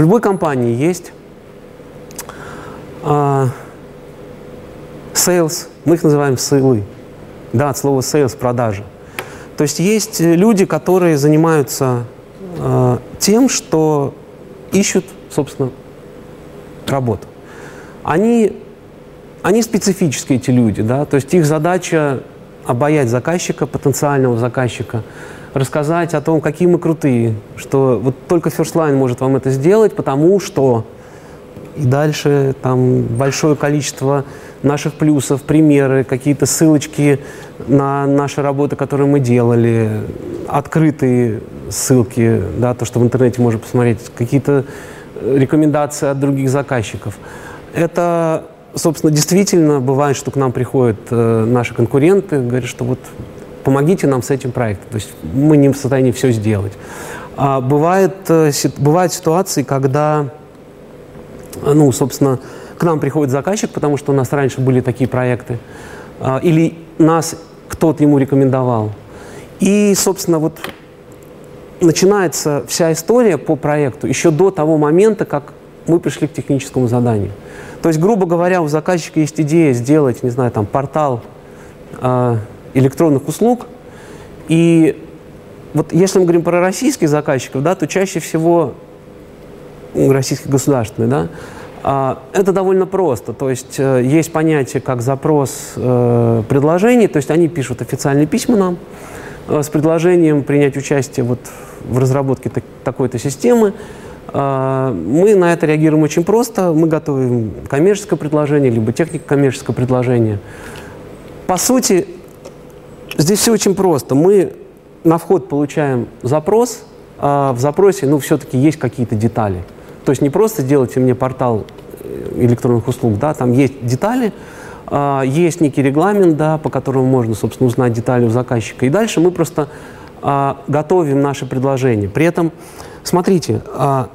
любой компании есть а, sales, мы их называем сейлы. Да, от слова sales – продажи. То есть есть люди, которые занимаются э, тем, что ищут, собственно, работу. Они, они специфические, эти люди, да, то есть их задача обаять заказчика, потенциального заказчика, рассказать о том, какие мы крутые, что вот только First Line может вам это сделать, потому что и дальше там большое количество наших плюсов, примеры, какие-то ссылочки на наши работы, которые мы делали, открытые ссылки, да, то, что в интернете можно посмотреть, какие-то рекомендации от других заказчиков. Это, собственно, действительно бывает, что к нам приходят э, наши конкуренты, говорят, что вот помогите нам с этим проектом. То есть мы не в состоянии все сделать. А бывает, э, бывают ситуации, когда, ну, собственно, к нам приходит заказчик, потому что у нас раньше были такие проекты, а, или нас кто-то ему рекомендовал. И, собственно, вот начинается вся история по проекту еще до того момента, как мы пришли к техническому заданию. То есть, грубо говоря, у заказчика есть идея сделать, не знаю, там, портал э, электронных услуг. И вот если мы говорим про российских заказчиков, да, то чаще всего российских государственных, да, это довольно просто. То есть э, есть понятие как запрос э, предложений, то есть они пишут официальные письма нам э, с предложением принять участие вот в разработке такой-то системы. А, мы на это реагируем очень просто. Мы готовим коммерческое предложение, либо технико-коммерческое предложение. По сути, здесь все очень просто. Мы на вход получаем запрос, а в запросе, ну, все-таки есть какие-то детали. То есть не просто сделайте мне портал э, электронных услуг, да, там есть детали, э, есть некий регламент, да, по которому можно, собственно, узнать детали у заказчика. И дальше мы просто э, готовим наши предложения. При этом, смотрите, э,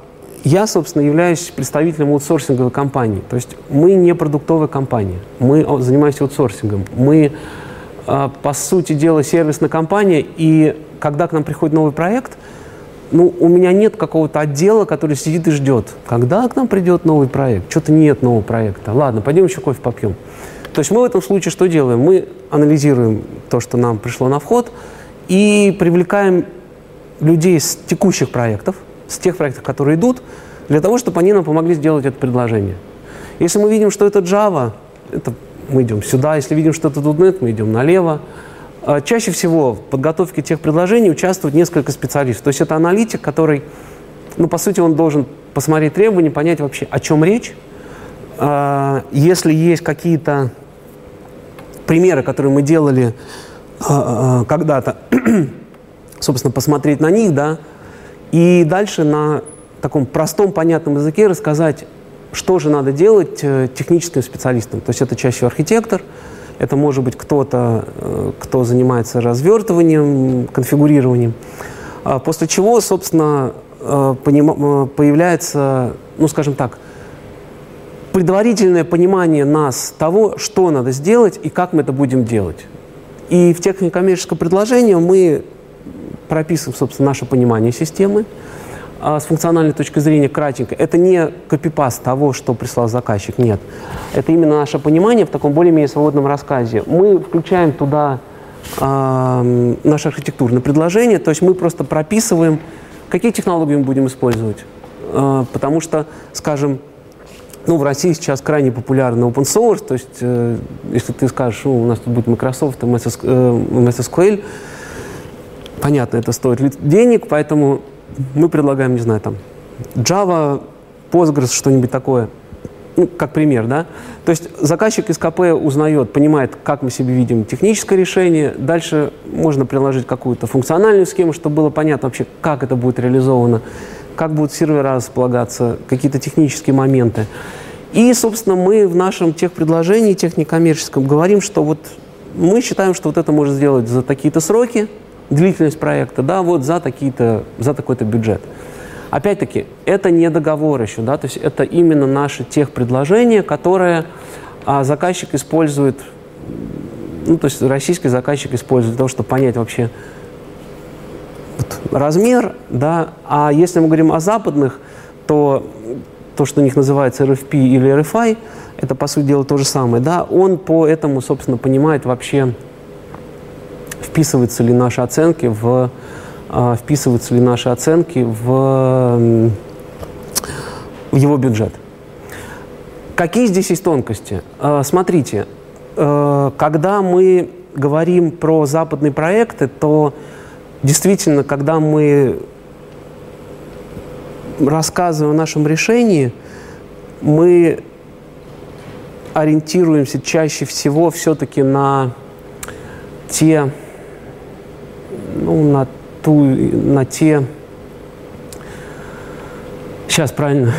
я, собственно, являюсь представителем аутсорсинговой компании. То есть мы не продуктовая компания, мы занимаемся аутсорсингом. Мы, по сути дела, сервисная компания, и когда к нам приходит новый проект – ну, у меня нет какого-то отдела, который сидит и ждет, когда к нам придет новый проект. Что-то нет нового проекта. Ладно, пойдем еще кофе попьем. То есть мы в этом случае что делаем? Мы анализируем то, что нам пришло на вход, и привлекаем людей с текущих проектов, с тех проектов, которые идут, для того, чтобы они нам помогли сделать это предложение. Если мы видим, что это Java, это мы идем сюда. Если видим, что это .NET, мы идем налево. А, чаще всего в подготовке тех предложений участвуют несколько специалистов. То есть это аналитик, который, ну, по сути, он должен посмотреть требования, понять вообще, о чем речь. А, если есть какие-то примеры, которые мы делали э, когда-то, собственно, посмотреть на них, да, и дальше на таком простом, понятном языке рассказать, что же надо делать э, техническим специалистам. То есть это чаще архитектор, это может быть кто-то, э, кто занимается развертыванием, конфигурированием. А после чего, собственно, э, появляется, ну, скажем так, предварительное понимание нас того, что надо сделать и как мы это будем делать. И в технико-коммерческом предложении мы прописываем, собственно, наше понимание системы, с функциональной точки зрения кратенько. Это не копипаст того, что прислал заказчик, нет. Это именно наше понимание в таком более-менее свободном рассказе. Мы включаем туда э, наше архитектурное предложение, то есть мы просто прописываем, какие технологии мы будем использовать. Э, потому что, скажем, ну, в России сейчас крайне популярный open source, то есть э, если ты скажешь, ну, у нас тут будет Microsoft, MS, э, MS SQL, понятно, это стоит денег, поэтому мы предлагаем, не знаю, там, Java, Postgres, что-нибудь такое. Ну, как пример, да? То есть заказчик из КП узнает, понимает, как мы себе видим техническое решение. Дальше можно приложить какую-то функциональную схему, чтобы было понятно вообще, как это будет реализовано, как будут сервера располагаться, какие-то технические моменты. И, собственно, мы в нашем техпредложении, техникоммерческом, говорим, что вот мы считаем, что вот это можно сделать за такие-то сроки, длительность проекта, да, вот за такие-то, за такой-то бюджет. Опять-таки, это не договор еще, да, то есть это именно наши техпредложения, которые а, заказчик использует, ну, то есть российский заказчик использует для того, чтобы понять вообще вот, размер, да, а если мы говорим о западных, то то, что у них называется RFP или RFI, это, по сути дела, то же самое, да, он по этому, собственно, понимает вообще, вписываются ли наши оценки в а, вписываются ли наши оценки в, в его бюджет. Какие здесь есть тонкости? А, смотрите, а, когда мы говорим про западные проекты, то действительно, когда мы рассказываем о нашем решении, мы ориентируемся чаще всего все-таки на те ну, на, ту, на те... Сейчас, правильно.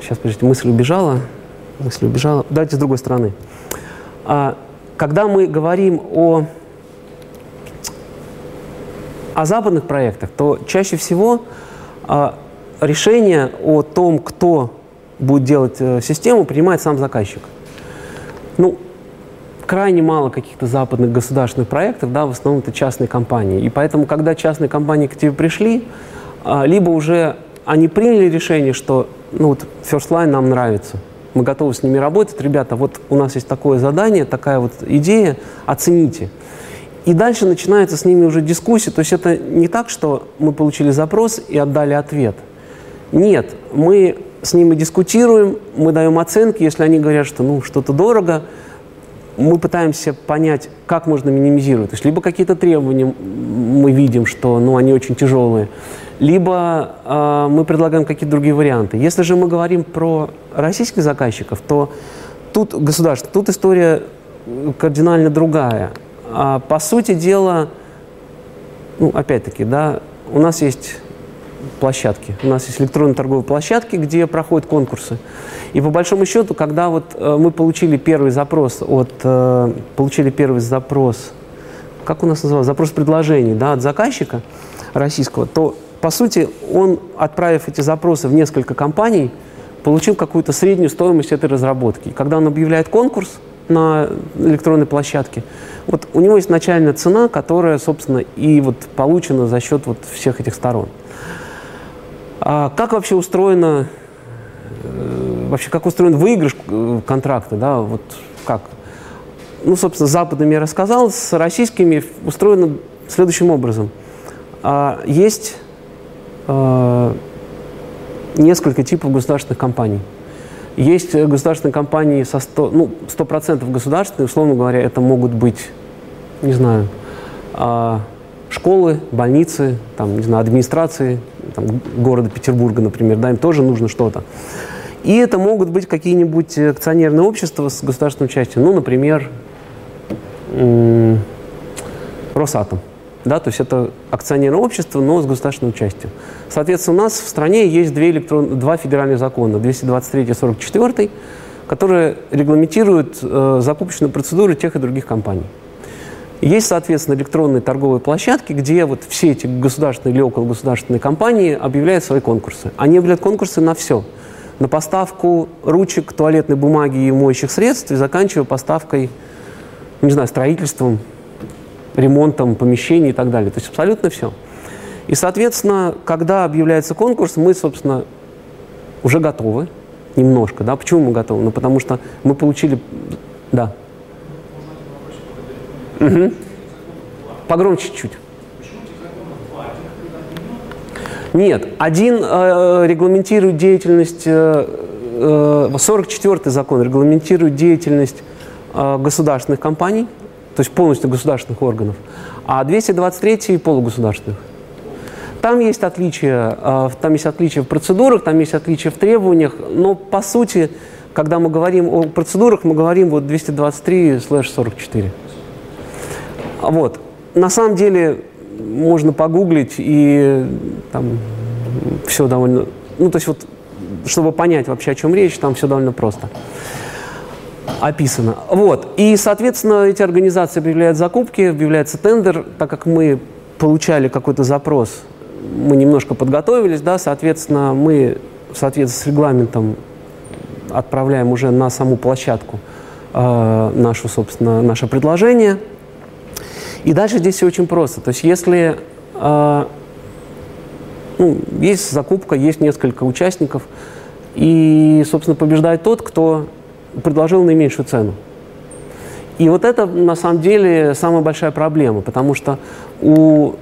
Сейчас, подождите, мысль убежала. Мысль убежала. Давайте с другой стороны. А, когда мы говорим о, о западных проектах, то чаще всего а, решение о том, кто будет делать э, систему, принимает сам заказчик. Ну, крайне мало каких-то западных государственных проектов, да, в основном это частные компании. И поэтому, когда частные компании к тебе пришли, а, либо уже они приняли решение, что ну вот First Line нам нравится, мы готовы с ними работать, ребята, вот у нас есть такое задание, такая вот идея, оцените. И дальше начинается с ними уже дискуссия, то есть это не так, что мы получили запрос и отдали ответ. Нет, мы с ними дискутируем, мы даем оценки, если они говорят, что ну что-то дорого, мы пытаемся понять, как можно минимизировать. То есть либо какие-то требования мы видим, что ну, они очень тяжелые, либо э, мы предлагаем какие-то другие варианты. Если же мы говорим про российских заказчиков, то тут государство, тут история кардинально другая. А, по сути дела, ну, опять-таки, да, у нас есть площадки. У нас есть электронные торговые площадки, где проходят конкурсы. И по большому счету, когда вот э, мы получили первый запрос от, э, получили первый запрос, как у нас назывался, запрос предложений, да, от заказчика российского, то по сути он, отправив эти запросы в несколько компаний, получил какую-то среднюю стоимость этой разработки. И когда он объявляет конкурс на электронной площадке, вот у него есть начальная цена, которая, собственно, и вот получена за счет вот всех этих сторон. А как вообще устроено, э, вообще как устроен выигрыш э, контракта, да, вот как? Ну, собственно, с западными я рассказал, с российскими устроено следующим образом. А, есть а, несколько типов государственных компаний. Есть государственные компании со 100, ну, 100% государственные, условно говоря, это могут быть, не знаю, а, школы, больницы, там, не знаю, администрации там, города Петербурга, например, да, им тоже нужно что-то. И это могут быть какие-нибудь акционерные общества с государственным участием, ну, например, Росатом. Да, то есть это акционерное общество, но с государственным участием. Соответственно, у нас в стране есть две электрон... два федеральных закона, 223 и 44, которые регламентируют э, закупочную процедуру тех и других компаний. Есть, соответственно, электронные торговые площадки, где вот все эти государственные или окологосударственные компании объявляют свои конкурсы. Они объявляют конкурсы на все. На поставку ручек, туалетной бумаги и моющих средств и заканчивая поставкой, не знаю, строительством, ремонтом помещений и так далее. То есть абсолютно все. И, соответственно, когда объявляется конкурс, мы, собственно, уже готовы немножко. Да? Почему мы готовы? Ну, потому что мы получили... Да. Угу. Погромче чуть-чуть. Нет, один э, регламентирует деятельность, э, э, 44-й закон регламентирует деятельность э, государственных компаний, то есть полностью государственных органов, а 223-й полугосударственных. Там есть отличия, э, там есть отличия в процедурах, там есть отличия в требованиях, но по сути, когда мы говорим о процедурах, мы говорим вот 223/44. Вот. На самом деле можно погуглить и там все довольно... Ну, то есть вот, чтобы понять вообще, о чем речь, там все довольно просто описано. Вот. И, соответственно, эти организации объявляют закупки, объявляется тендер, так как мы получали какой-то запрос, мы немножко подготовились, да, соответственно, мы в соответствии с регламентом отправляем уже на саму площадку э, нашу, собственно, наше предложение – и дальше здесь все очень просто. То есть если э, ну, есть закупка, есть несколько участников, и, собственно, побеждает тот, кто предложил наименьшую цену. И вот это, на самом деле, самая большая проблема, потому что у,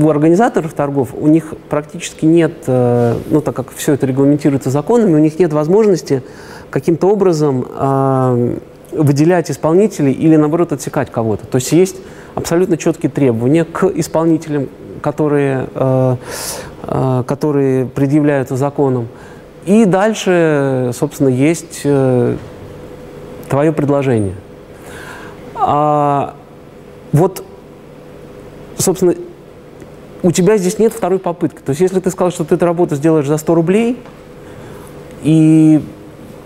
у организаторов торгов, у них практически нет, э, ну, так как все это регламентируется законами, у них нет возможности каким-то образом э, выделять исполнителей или, наоборот, отсекать кого-то. То есть есть абсолютно четкие требования к исполнителям, которые, э, э, которые предъявляются законом. И дальше, собственно, есть э, твое предложение. А, вот, собственно, у тебя здесь нет второй попытки. То есть если ты сказал, что ты эту работу сделаешь за 100 рублей, и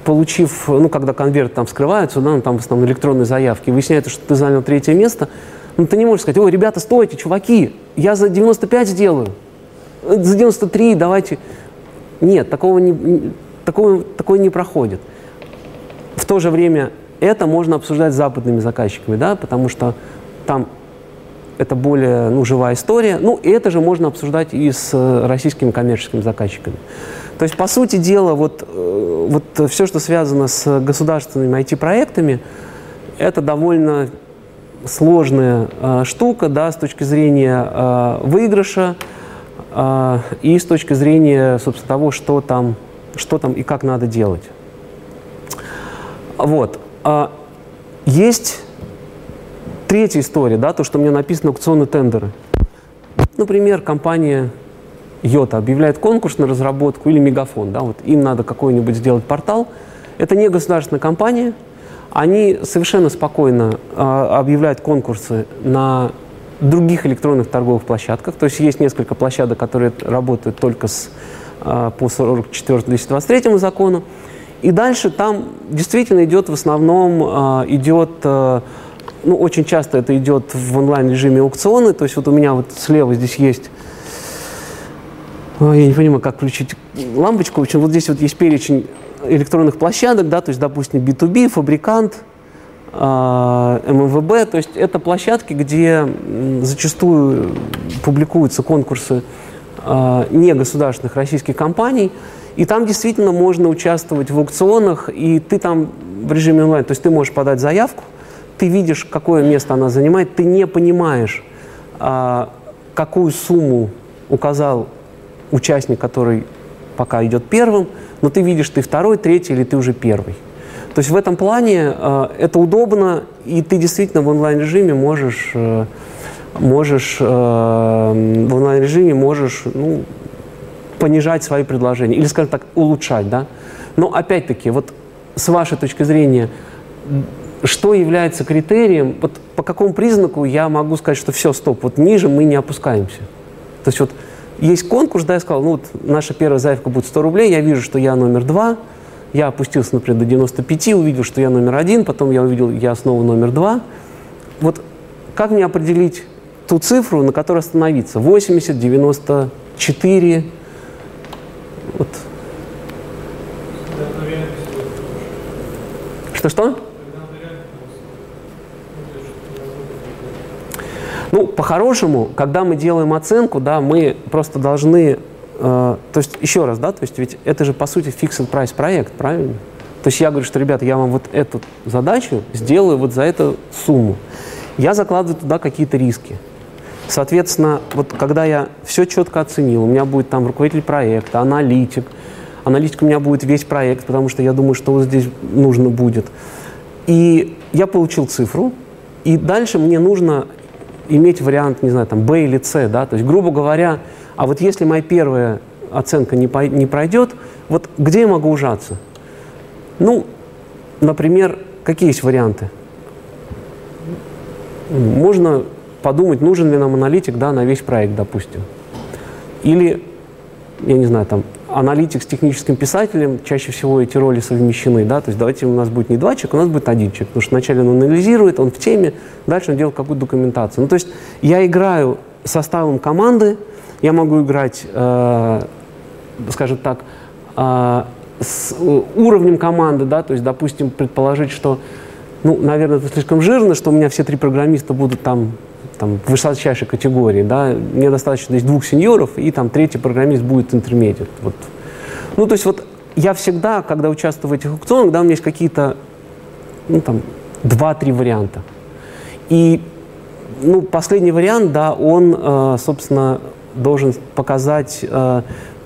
получив, ну, когда конверт там вскрывается, да, ну, там в основном электронные заявки, выясняется, что ты занял третье место, ну, ты не можешь сказать, ой, ребята, стойте, чуваки, я за 95 сделаю, за 93 давайте. Нет, такого не, такого, такое не проходит. В то же время это можно обсуждать с западными заказчиками, да, потому что там это более ну, живая история. Ну, и это же можно обсуждать и с российскими коммерческими заказчиками. То есть, по сути дела, вот, э, вот все, что связано с государственными IT-проектами, это довольно сложная э, штука да, с точки зрения э, выигрыша э, и с точки зрения, собственно, того, что там, что там и как надо делать. Вот. Э, есть третья история, да, то, что мне написано аукционные тендеры. Например, компания Йота объявляет конкурс на разработку или Мегафон, да, вот им надо какой-нибудь сделать портал. Это не государственная компания, они совершенно спокойно э, объявляют конкурсы на других электронных торговых площадках. То есть есть несколько площадок, которые работают только с, э, по 44-223 закону. И дальше там действительно идет в основном, э, идет, э, ну очень часто это идет в онлайн-режиме аукционы. То есть вот у меня вот слева здесь есть я не понимаю, как включить лампочку. В общем, вот здесь вот есть перечень электронных площадок, да, то есть, допустим, B2B, фабрикант, а, ММВБ, то есть это площадки, где зачастую публикуются конкурсы а, негосударственных российских компаний, и там действительно можно участвовать в аукционах, и ты там в режиме онлайн, то есть ты можешь подать заявку, ты видишь, какое место она занимает, ты не понимаешь, а, какую сумму указал участник, который пока идет первым, но ты видишь, ты второй, третий или ты уже первый. То есть в этом плане э, это удобно, и ты действительно в онлайн-режиме можешь, э, можешь э, в онлайн-режиме можешь ну, понижать свои предложения, или, скажем так, улучшать. Да? Но опять-таки, вот с вашей точки зрения, что является критерием, вот по какому признаку я могу сказать, что все, стоп, вот ниже мы не опускаемся. То есть вот есть конкурс, да, я сказал, ну вот наша первая заявка будет 100 рублей, я вижу, что я номер два, я опустился, например, до 95, увидел, что я номер один, потом я увидел, я снова номер два. Вот как мне определить ту цифру, на которой остановиться? 80, 94? Вот. Что-что? Ну, по-хорошему, когда мы делаем оценку, да, мы просто должны, э, то есть еще раз, да, то есть ведь это же по сути fixed price проект, правильно? То есть я говорю, что, ребята, я вам вот эту задачу сделаю вот за эту сумму. Я закладываю туда какие-то риски. Соответственно, вот когда я все четко оценил, у меня будет там руководитель проекта, аналитик, аналитик у меня будет весь проект, потому что я думаю, что вот здесь нужно будет. И я получил цифру, и дальше мне нужно иметь вариант, не знаю, там, Б или С, да, то есть, грубо говоря, а вот если моя первая оценка не, по, не пройдет, вот где я могу ужаться? Ну, например, какие есть варианты? Можно подумать, нужен ли нам аналитик, да, на весь проект, допустим. Или, я не знаю, там, аналитик с техническим писателем, чаще всего эти роли совмещены, да, то есть давайте у нас будет не два человека, у нас будет один человек, потому что вначале он анализирует, он в теме, дальше он делает какую-то документацию. Ну, то есть я играю составом команды, я могу играть, э, скажем так, э, с уровнем команды, да, то есть, допустим, предположить, что, ну, наверное, это слишком жирно, что у меня все три программиста будут там там, высочайшей категории, да, мне достаточно здесь двух сеньоров, и там третий программист будет интермедиат. Вот. Ну, то есть вот я всегда, когда участвую в этих аукционах, да, у меня есть какие-то, ну, там, два-три варианта. И, ну, последний вариант, да, он, э, собственно, должен показать, э,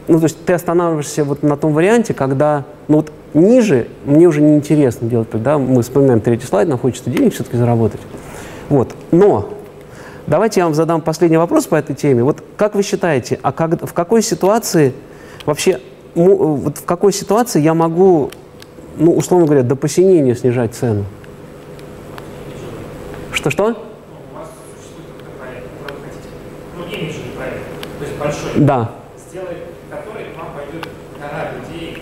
ну, то есть ты останавливаешься вот на том варианте, когда, ну, вот ниже мне уже неинтересно делать, да, мы вспоминаем третий слайд, нам хочется денег все-таки заработать. Вот. Но Давайте я вам задам последний вопрос по этой теме. Вот как вы считаете, а как, в какой ситуации вообще, вот в какой ситуации я могу, ну, условно говоря, до посинения снижать цену? Что-что? Да. Сделай, который вам пойдет гора людей,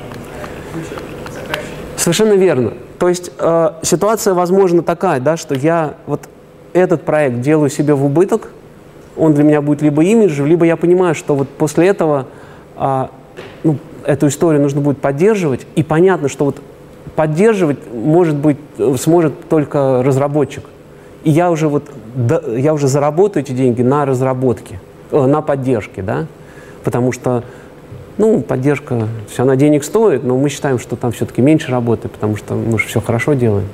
там, Совершенно верно. То есть э, ситуация, возможно, такая, да, что я вот этот проект делаю себе в убыток, он для меня будет либо имиджем, либо я понимаю, что вот после этого а, ну, эту историю нужно будет поддерживать, и понятно, что вот поддерживать может быть сможет только разработчик. И я уже вот да, я уже заработаю эти деньги на разработке, э, на поддержке, да, потому что ну, поддержка, все, она денег стоит, но мы считаем, что там все-таки меньше работы, потому что мы же все хорошо делаем.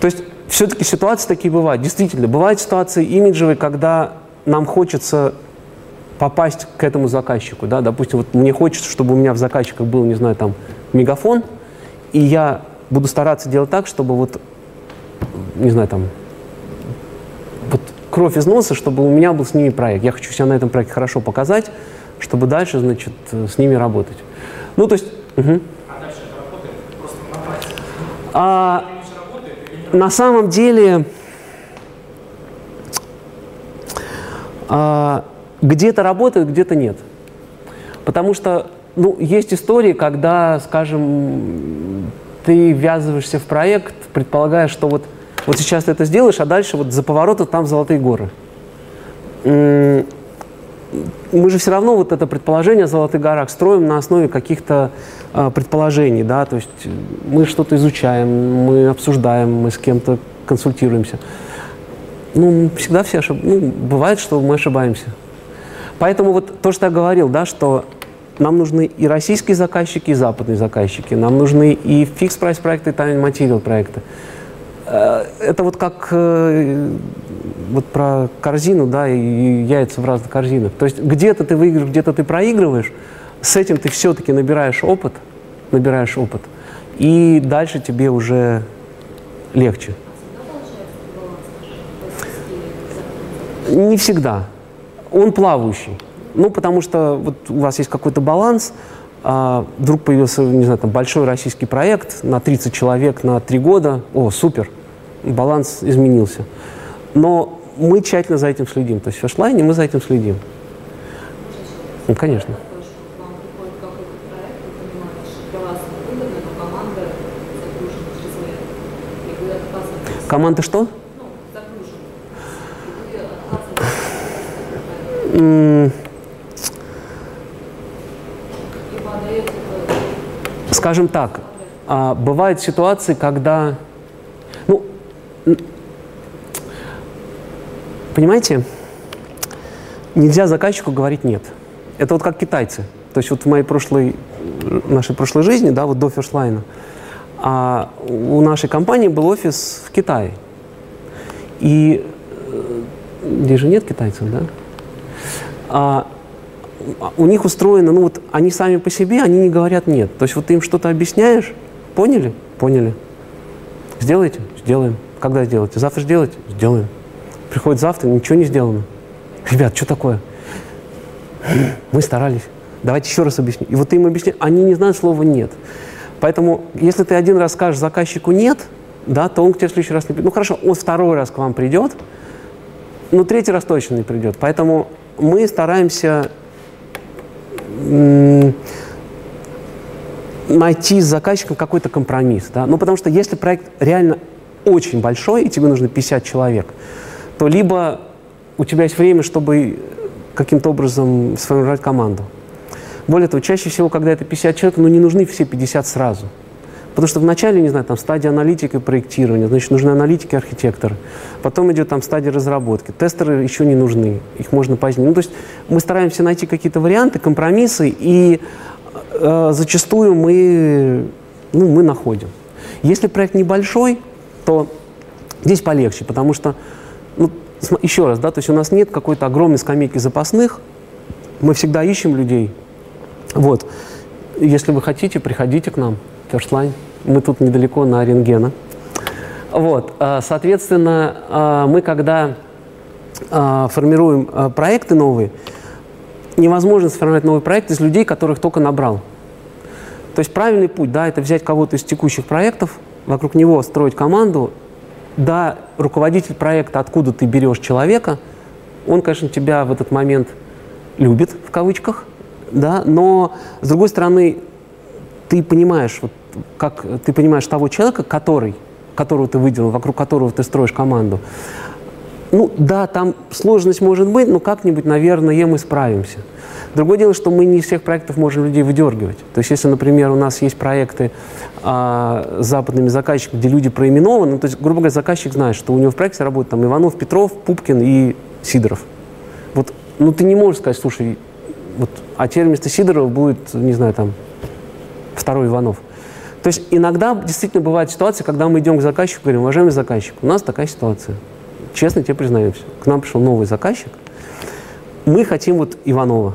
То есть все-таки ситуации такие бывают. Действительно, бывают ситуации имиджевые, когда нам хочется попасть к этому заказчику. Да? Допустим, вот мне хочется, чтобы у меня в заказчиках был, не знаю, там, мегафон, и я буду стараться делать так, чтобы вот, не знаю, там, вот кровь из носа, чтобы у меня был с ними проект. Я хочу себя на этом проекте хорошо показать, чтобы дальше, значит, с ними работать. Ну, то есть... Угу. А дальше это работает просто на практике? А, на самом деле а, где-то работает, где-то нет. Потому что ну, есть истории, когда, скажем, ты ввязываешься в проект, предполагая, что вот, вот сейчас ты это сделаешь, а дальше вот за поворотом там золотые горы мы же все равно вот это предположение о Золотых горах строим на основе каких-то предположений, да, то есть мы что-то изучаем, мы обсуждаем, мы с кем-то консультируемся. Ну, всегда все ошибаемся. Ну, бывает, что мы ошибаемся. Поэтому вот то, что я говорил, да, что нам нужны и российские заказчики, и западные заказчики. Нам нужны и fixed-price проекты, и time-material проекты. Э, это вот как э, вот про корзину, да, и яйца в разных корзинах. То есть где-то ты выигрываешь, где-то ты проигрываешь, с этим ты все-таки набираешь опыт, набираешь опыт, и дальше тебе уже легче. Не всегда. Он плавающий. Ну, потому что вот у вас есть какой-то баланс, а вдруг появился, не знаю, там большой российский проект на 30 человек на 3 года. О, супер, баланс изменился. Но мы тщательно за этим следим. То есть в фешлайне мы за этим следим. Ну, конечно. Команда что? Скажем так, а, бывают ситуации, когда, ну, понимаете, нельзя заказчику говорить нет. Это вот как китайцы. То есть вот в моей прошлой, нашей прошлой жизни, да, вот до фершлайна, а у нашей компании был офис в Китае. И э, здесь же нет китайцев, да? А, у них устроено, ну вот они сами по себе, они не говорят нет. То есть вот ты им что-то объясняешь, поняли? Поняли. Сделайте? Сделаем. Когда сделаете? Завтра сделаете? Сделаем. Приходит завтра, ничего не сделано. Ребят, что такое? Мы старались. Давайте еще раз объясню. И вот ты им объясни, они не знают слова «нет». Поэтому, если ты один раз скажешь заказчику «нет», да, то он к тебе в следующий раз не придет. Ну хорошо, он второй раз к вам придет, но третий раз точно не придет. Поэтому мы стараемся найти с заказчиком какой-то компромисс. Да? Ну, потому что если проект реально очень большой, и тебе нужно 50 человек, то либо у тебя есть время, чтобы каким-то образом сформировать команду. Более того, чаще всего, когда это 50 человек, ну не нужны все 50 сразу. Потому что вначале, не знаю, там стадия аналитики и проектирования, значит, нужны аналитики, архитекторы. Потом идет там стадия разработки. Тестеры еще не нужны, их можно позднее. Ну, то есть мы стараемся найти какие-то варианты, компромиссы, и э, зачастую мы, ну, мы находим. Если проект небольшой, то здесь полегче, потому что, ну, еще раз, да, то есть у нас нет какой-то огромной скамейки запасных, мы всегда ищем людей, вот. Если вы хотите, приходите к нам, Firstline. Мы тут недалеко на Оренгена. Вот. А, соответственно, а, мы когда а, формируем проекты новые, невозможно сформировать новый проект из людей, которых только набрал. То есть правильный путь, да, это взять кого-то из текущих проектов, вокруг него строить команду. Да, руководитель проекта, откуда ты берешь человека, он, конечно, тебя в этот момент любит, в кавычках, да, но, с другой стороны, ты понимаешь, вот, как ты понимаешь того человека, который, которого ты выделил, вокруг которого ты строишь команду. Ну, да, там сложность может быть, но как-нибудь, наверное, мы справимся. Другое дело, что мы не из всех проектов можем людей выдергивать. То есть, если, например, у нас есть проекты а, с западными заказчиками, где люди проименованы, то есть, грубо говоря, заказчик знает, что у него в проекте работают там Иванов, Петров, Пупкин и Сидоров. Вот, ну, ты не можешь сказать, слушай, вот, а теперь вместо Сидорова будет, не знаю, там, второй Иванов. То есть иногда действительно бывает ситуация, когда мы идем к заказчику и говорим, уважаемый заказчик, у нас такая ситуация. Честно тебе признаемся. К нам пришел новый заказчик. Мы хотим вот Иванова.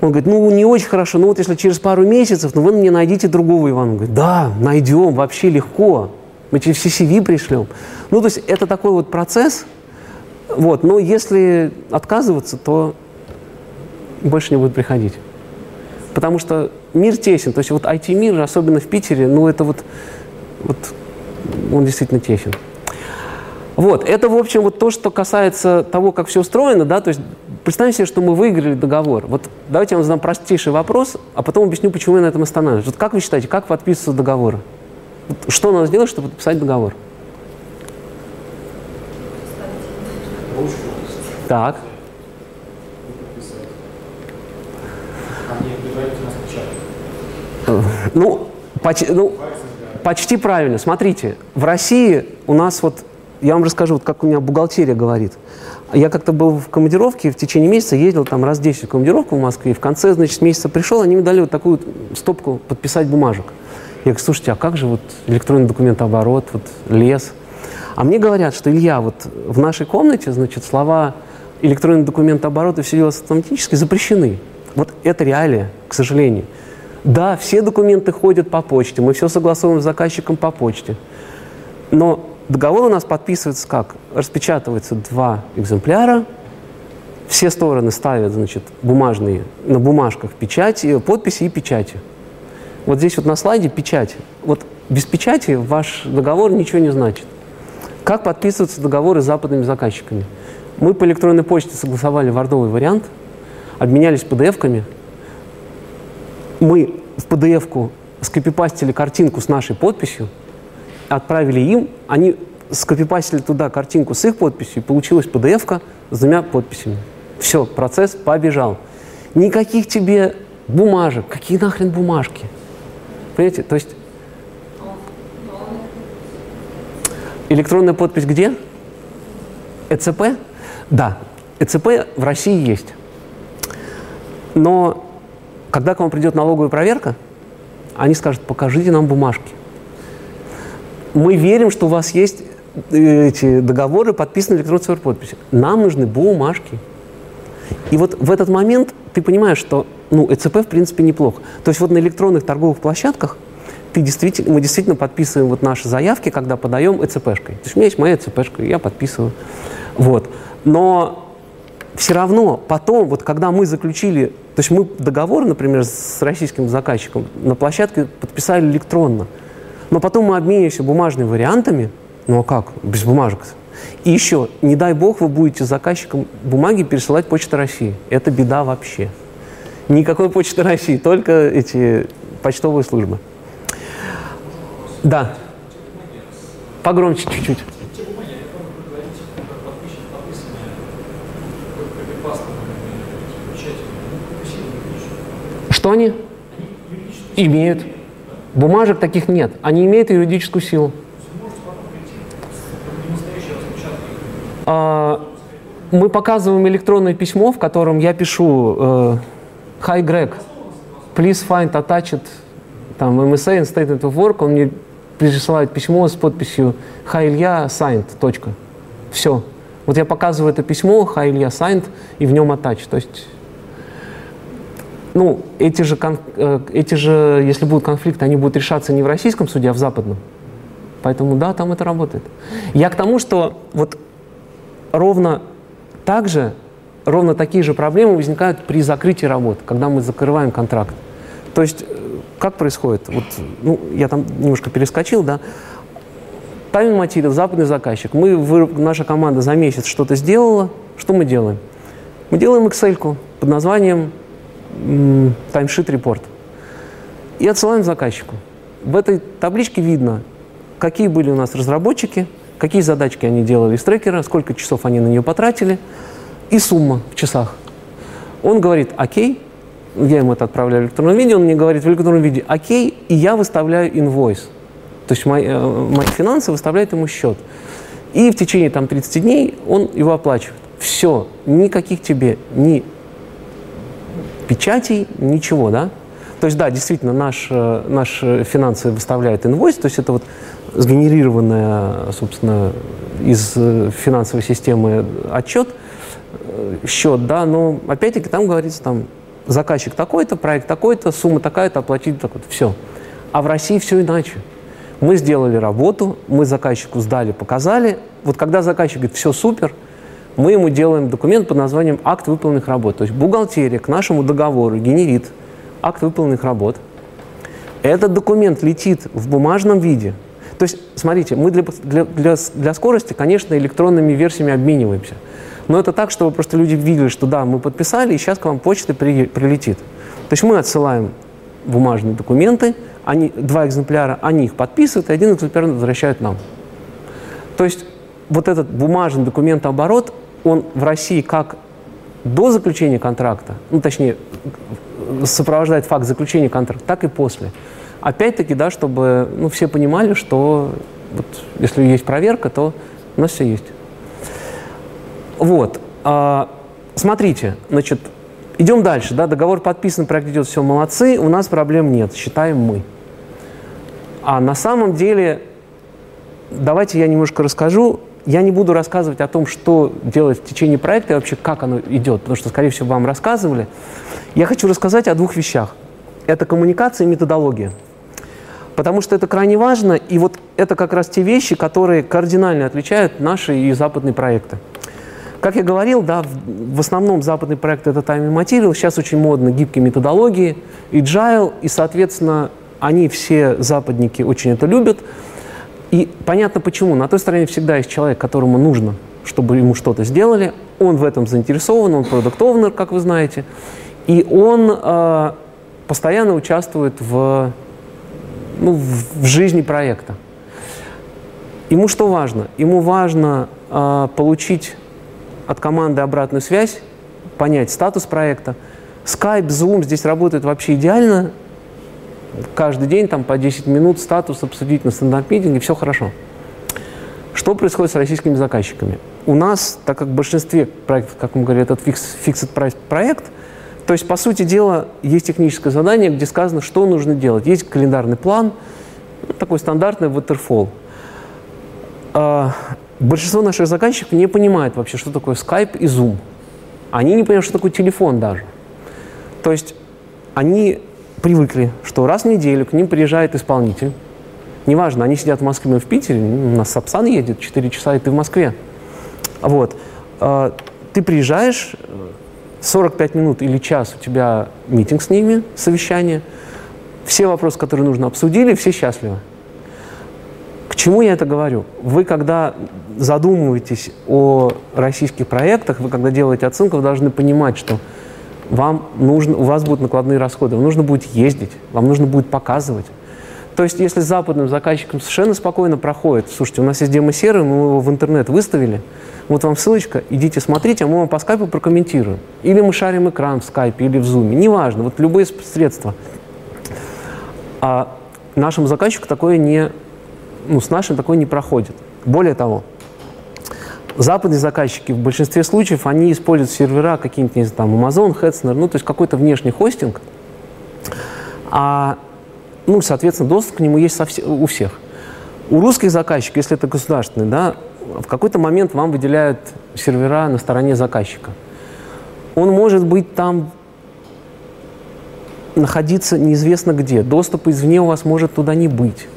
Он говорит, ну, не очень хорошо, ну вот если через пару месяцев, ну вы мне найдите другого Ивана. Он говорит, да, найдем, вообще легко. Мы через все CV пришлем. Ну, то есть это такой вот процесс. Вот, но если отказываться, то больше не будет приходить. Потому что мир тесен. То есть вот IT-мир, особенно в Питере, ну это вот, вот он действительно тесен. Вот, это, в общем, вот то, что касается того, как все устроено, да, то есть представьте себе, что мы выиграли договор. Вот давайте я вам задам простейший вопрос, а потом объясню, почему я на этом останавливаюсь. Вот как вы считаете, как подписываться договор? Вот что надо сделать, чтобы подписать договор? Так. Ну, почти, ну, почти правильно. Смотрите, в России у нас вот, я вам расскажу, вот как у меня бухгалтерия говорит. Я как-то был в командировке, в течение месяца ездил там раз 10 в командировку в Москве, и в конце, значит, месяца пришел, они мне дали вот такую стопку подписать бумажек. Я говорю, слушайте, а как же вот электронный документооборот, вот лес? А мне говорят, что, Илья, вот в нашей комнате, значит, слова электронный документооборот и все дела автоматически запрещены. Вот это реалия, к сожалению. Да, все документы ходят по почте, мы все согласовываем с заказчиком по почте. Но договор у нас подписывается как? Распечатывается два экземпляра, все стороны ставят, значит, бумажные, на бумажках печати, подписи и печати. Вот здесь вот на слайде печать. Вот без печати ваш договор ничего не значит. Как подписываются договоры с западными заказчиками? Мы по электронной почте согласовали вардовый вариант, обменялись PDF-ками. Мы в PDF-ку скопипастили картинку с нашей подписью, отправили им, они скопипастили туда картинку с их подписью, и получилась PDF-ка с двумя подписями. Все, процесс побежал. Никаких тебе бумажек. Какие нахрен бумажки? Понимаете? То есть электронная подпись где? ЭЦП? Да, ЭЦП в России есть. Но когда к вам придет налоговая проверка, они скажут, покажите нам бумажки. Мы верим, что у вас есть э, эти договоры, подписаны электронной цифровой подписью. Нам нужны бумажки. И вот в этот момент ты понимаешь, что ну, ЭЦП в принципе неплохо. То есть вот на электронных торговых площадках ты действительно, мы действительно подписываем вот наши заявки, когда подаем ЭЦПшкой. То есть у меня есть моя ЭЦПшка, я подписываю. Вот. Но все равно потом, вот когда мы заключили, то есть мы договор, например, с российским заказчиком на площадке подписали электронно, но потом мы обмениваемся бумажными вариантами, ну а как, без бумажек и еще, не дай бог, вы будете заказчиком бумаги пересылать Почта России. Это беда вообще. Никакой Почты России, только эти почтовые службы. Да. Погромче чуть-чуть. Что они? Имеют. Бумажек таких нет. Они имеют юридическую силу. А, мы показываем электронное письмо, в котором я пишу э, «Hi, Greg, please find attached там, MSA and statement of work». Он мне присылает письмо с подписью «Hi, Илья, signed», точка. Все. Вот я показываю это письмо «Hi, Илья, signed» и в нем attach. То есть ну, эти же, э, эти же, если будут конфликты, они будут решаться не в российском суде, а в западном. Поэтому да, там это работает. Я к тому, что вот ровно так же, ровно такие же проблемы возникают при закрытии работ, когда мы закрываем контракт. То есть э, как происходит? Вот, ну, я там немножко перескочил, да. Тайминг материал, западный заказчик. Мы, вы, наша команда за месяц что-то сделала. Что мы делаем? Мы делаем Excel под названием Report и отсылаем заказчику. В этой табличке видно, какие были у нас разработчики – какие задачки они делали из трекера, сколько часов они на нее потратили и сумма в часах. Он говорит «Окей», я ему это отправляю в электронном виде, он мне говорит в электронном виде «Окей», и я выставляю инвойс. То есть мои, э, мои финансы выставляют ему счет. И в течение там, 30 дней он его оплачивает. Все, никаких тебе ни печатей, ничего, да? То есть, да, действительно, наш, э, наш финансы выставляет инвойс, то есть это вот сгенерированная, собственно, из э, финансовой системы отчет, э, счет, да, но опять-таки там говорится, там, заказчик такой-то, проект такой-то, сумма такая-то, оплатить такой-то, все. А в России все иначе. Мы сделали работу, мы заказчику сдали, показали. Вот когда заказчик говорит, все супер, мы ему делаем документ под названием «Акт выполненных работ». То есть бухгалтерия к нашему договору генерит акт выполненных работ. Этот документ летит в бумажном виде – то есть, смотрите, мы для, для, для, для скорости, конечно, электронными версиями обмениваемся. Но это так, чтобы просто люди видели, что да, мы подписали, и сейчас к вам почта при, прилетит. То есть мы отсылаем бумажные документы, они, два экземпляра, они их подписывают, и один экземпляр возвращают нам. То есть вот этот бумажный документооборот, он в России как до заключения контракта, ну точнее, сопровождает факт заключения контракта, так и после. Опять-таки, да, чтобы ну, все понимали, что вот, если есть проверка, то у нас все есть. Вот. А, смотрите, значит, идем дальше. Да, договор подписан, проект идет, все, молодцы, у нас проблем нет, считаем мы. А на самом деле, давайте я немножко расскажу. Я не буду рассказывать о том, что делать в течение проекта и вообще как оно идет, потому что, скорее всего, вам рассказывали. Я хочу рассказать о двух вещах. Это коммуникация и методология. Потому что это крайне важно, и вот это как раз те вещи, которые кардинально отличают наши и западные проекты. Как я говорил, да, в основном западный проект это Time and Material, сейчас очень модно гибкие методологии, agile, и, соответственно, они все, западники, очень это любят. И понятно почему. На той стороне всегда есть человек, которому нужно, чтобы ему что-то сделали. Он в этом заинтересован, он продукт как вы знаете. И он э, постоянно участвует в, ну, в, в жизни проекта. Ему что важно? Ему важно э, получить от команды обратную связь, понять статус проекта. Skype, Zoom здесь работают вообще идеально. Каждый день там по 10 минут статус обсудить на стендап-митинге, все хорошо. Что происходит с российскими заказчиками? У нас, так как в большинстве проектов, как мы говорим, этот fixed price проект, то есть, по сути дела, есть техническое задание, где сказано, что нужно делать. Есть календарный план, такой стандартный waterfall. А, большинство наших заказчиков не понимает вообще, что такое Skype и Zoom. Они не понимают, что такое телефон даже. То есть они привыкли, что раз в неделю к ним приезжает исполнитель. Неважно, они сидят в Москве, мы в Питере, у нас Сапсан едет, 4 часа, и ты в Москве. Вот. А, ты приезжаешь, 45 минут или час у тебя митинг с ними, совещание. Все вопросы, которые нужно, обсудили, все счастливы. К чему я это говорю? Вы, когда задумываетесь о российских проектах, вы, когда делаете оценку, вы должны понимать, что вам нужно, у вас будут накладные расходы, вам нужно будет ездить, вам нужно будет показывать. То есть, если западным заказчиком совершенно спокойно проходит, слушайте, у нас есть демо-сервер, мы его в интернет выставили, вот вам ссылочка, идите смотрите, а мы вам по скайпу прокомментируем. Или мы шарим экран в скайпе, или в зуме, неважно, вот любые средства. А нашему заказчику такое не, ну, с нашим такое не проходит. Более того, западные заказчики в большинстве случаев, они используют сервера какие-нибудь, не знаю, там, Amazon, Hetzner, ну, то есть какой-то внешний хостинг, а, ну, соответственно, доступ к нему есть со вс- у всех. У русских заказчиков, если это государственный, да, в какой-то момент вам выделяют сервера на стороне заказчика. Он может быть там находиться неизвестно где. Доступ извне у вас может туда не быть.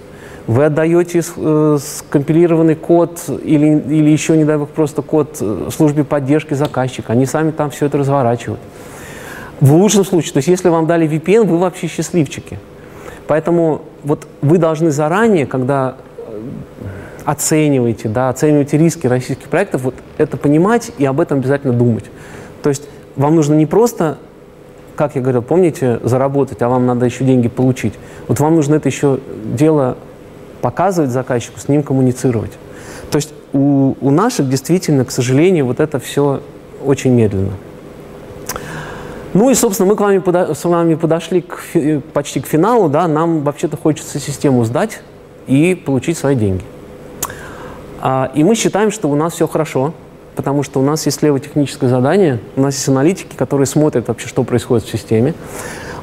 Вы отдаете э, скомпилированный код или, или еще, не дай бог, просто код э, службе поддержки заказчика. Они сами там все это разворачивают. В лучшем случае, то есть если вам дали VPN, вы вообще счастливчики. Поэтому вот вы должны заранее, когда э, оцениваете, да, оцениваете риски российских проектов, вот это понимать и об этом обязательно думать. То есть вам нужно не просто, как я говорил, помните, заработать, а вам надо еще деньги получить. Вот вам нужно это еще дело показывать заказчику, с ним коммуницировать. То есть у, у наших действительно, к сожалению, вот это все очень медленно. Ну и, собственно, мы к вами подо, с вами подошли к, почти к финалу, да, нам вообще-то хочется систему сдать и получить свои деньги. А, и мы считаем, что у нас все хорошо, потому что у нас есть слева техническое задание, у нас есть аналитики, которые смотрят вообще, что происходит в системе.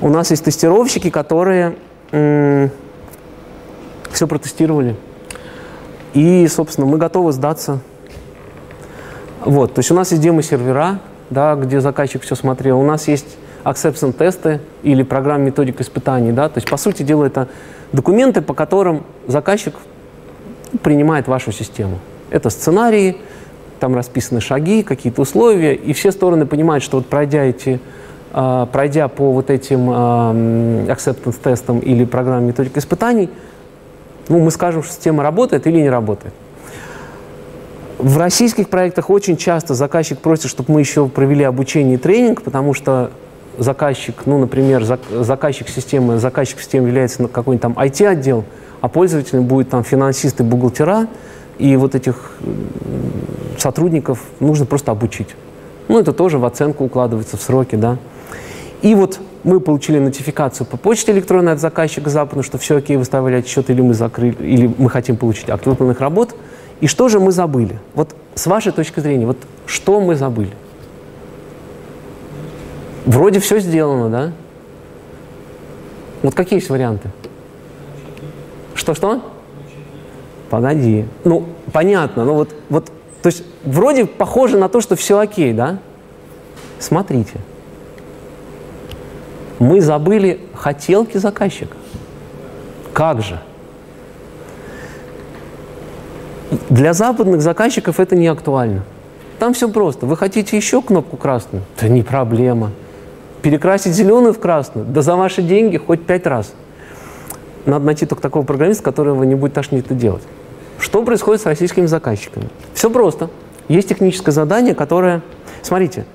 У нас есть тестировщики, которые все протестировали. И, собственно, мы готовы сдаться. Вот, то есть у нас есть демо-сервера, да, где заказчик все смотрел. У нас есть acceptance тесты или программа методик испытаний, да, то есть, по сути дела, это документы, по которым заказчик принимает вашу систему. Это сценарии, там расписаны шаги, какие-то условия, и все стороны понимают, что вот пройдя эти а, пройдя по вот этим acceptance тестам или программе методик испытаний, ну, мы скажем, что система работает или не работает. В российских проектах очень часто заказчик просит, чтобы мы еще провели обучение и тренинг, потому что заказчик, ну, например, заказчик системы, заказчик системы является какой-нибудь там IT-отдел, а пользователем будет там финансисты, бухгалтера, и вот этих сотрудников нужно просто обучить. Ну, это тоже в оценку укладывается в сроки, да. И вот мы получили нотификацию по почте электронной от заказчика западного, что все окей, выставлять счет, или мы закрыли, или мы хотим получить акт выполненных работ. И что же мы забыли? Вот с вашей точки зрения, вот что мы забыли? Вроде все сделано, да? Вот какие есть варианты? Что-что? Погоди. Ну, понятно, но вот, вот, то есть вроде похоже на то, что все окей, да? Смотрите мы забыли хотелки заказчика. Как же? Для западных заказчиков это не актуально. Там все просто. Вы хотите еще кнопку красную? Это не проблема. Перекрасить зеленую в красную? Да за ваши деньги хоть пять раз. надо найти только такого программиста, которого не будет тошнить это делать. Что происходит с российскими заказчиками? Все просто. Есть техническое задание, которое... Смотрите,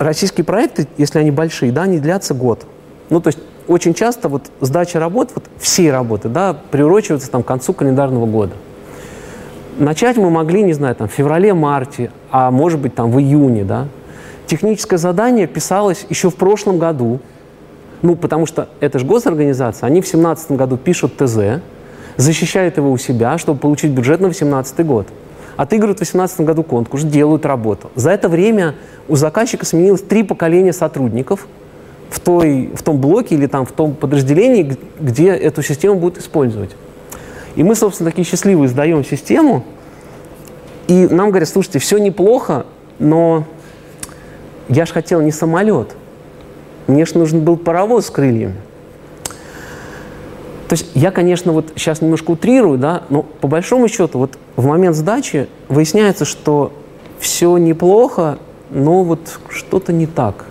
российские проекты, если они большие, да, они длятся год. Ну, то есть очень часто вот сдача работ, вот все работы, да, приурочиваются там к концу календарного года. Начать мы могли, не знаю, там, в феврале-марте, а может быть, там, в июне, да. Техническое задание писалось еще в прошлом году, ну, потому что это же госорганизация, они в 2017 году пишут ТЗ, защищают его у себя, чтобы получить бюджет на 2018 год. Отыгрывают в 2018 году конкурс, делают работу. За это время у заказчика сменилось три поколения сотрудников – в, той, в том блоке или там в том подразделении, где эту систему будут использовать. И мы, собственно, такие счастливые сдаем систему, и нам говорят, слушайте, все неплохо, но я же хотел не самолет. Мне же нужен был паровоз с крыльями. То есть я, конечно, вот сейчас немножко утрирую, да, но по большому счету вот в момент сдачи выясняется, что все неплохо, но вот что-то не так.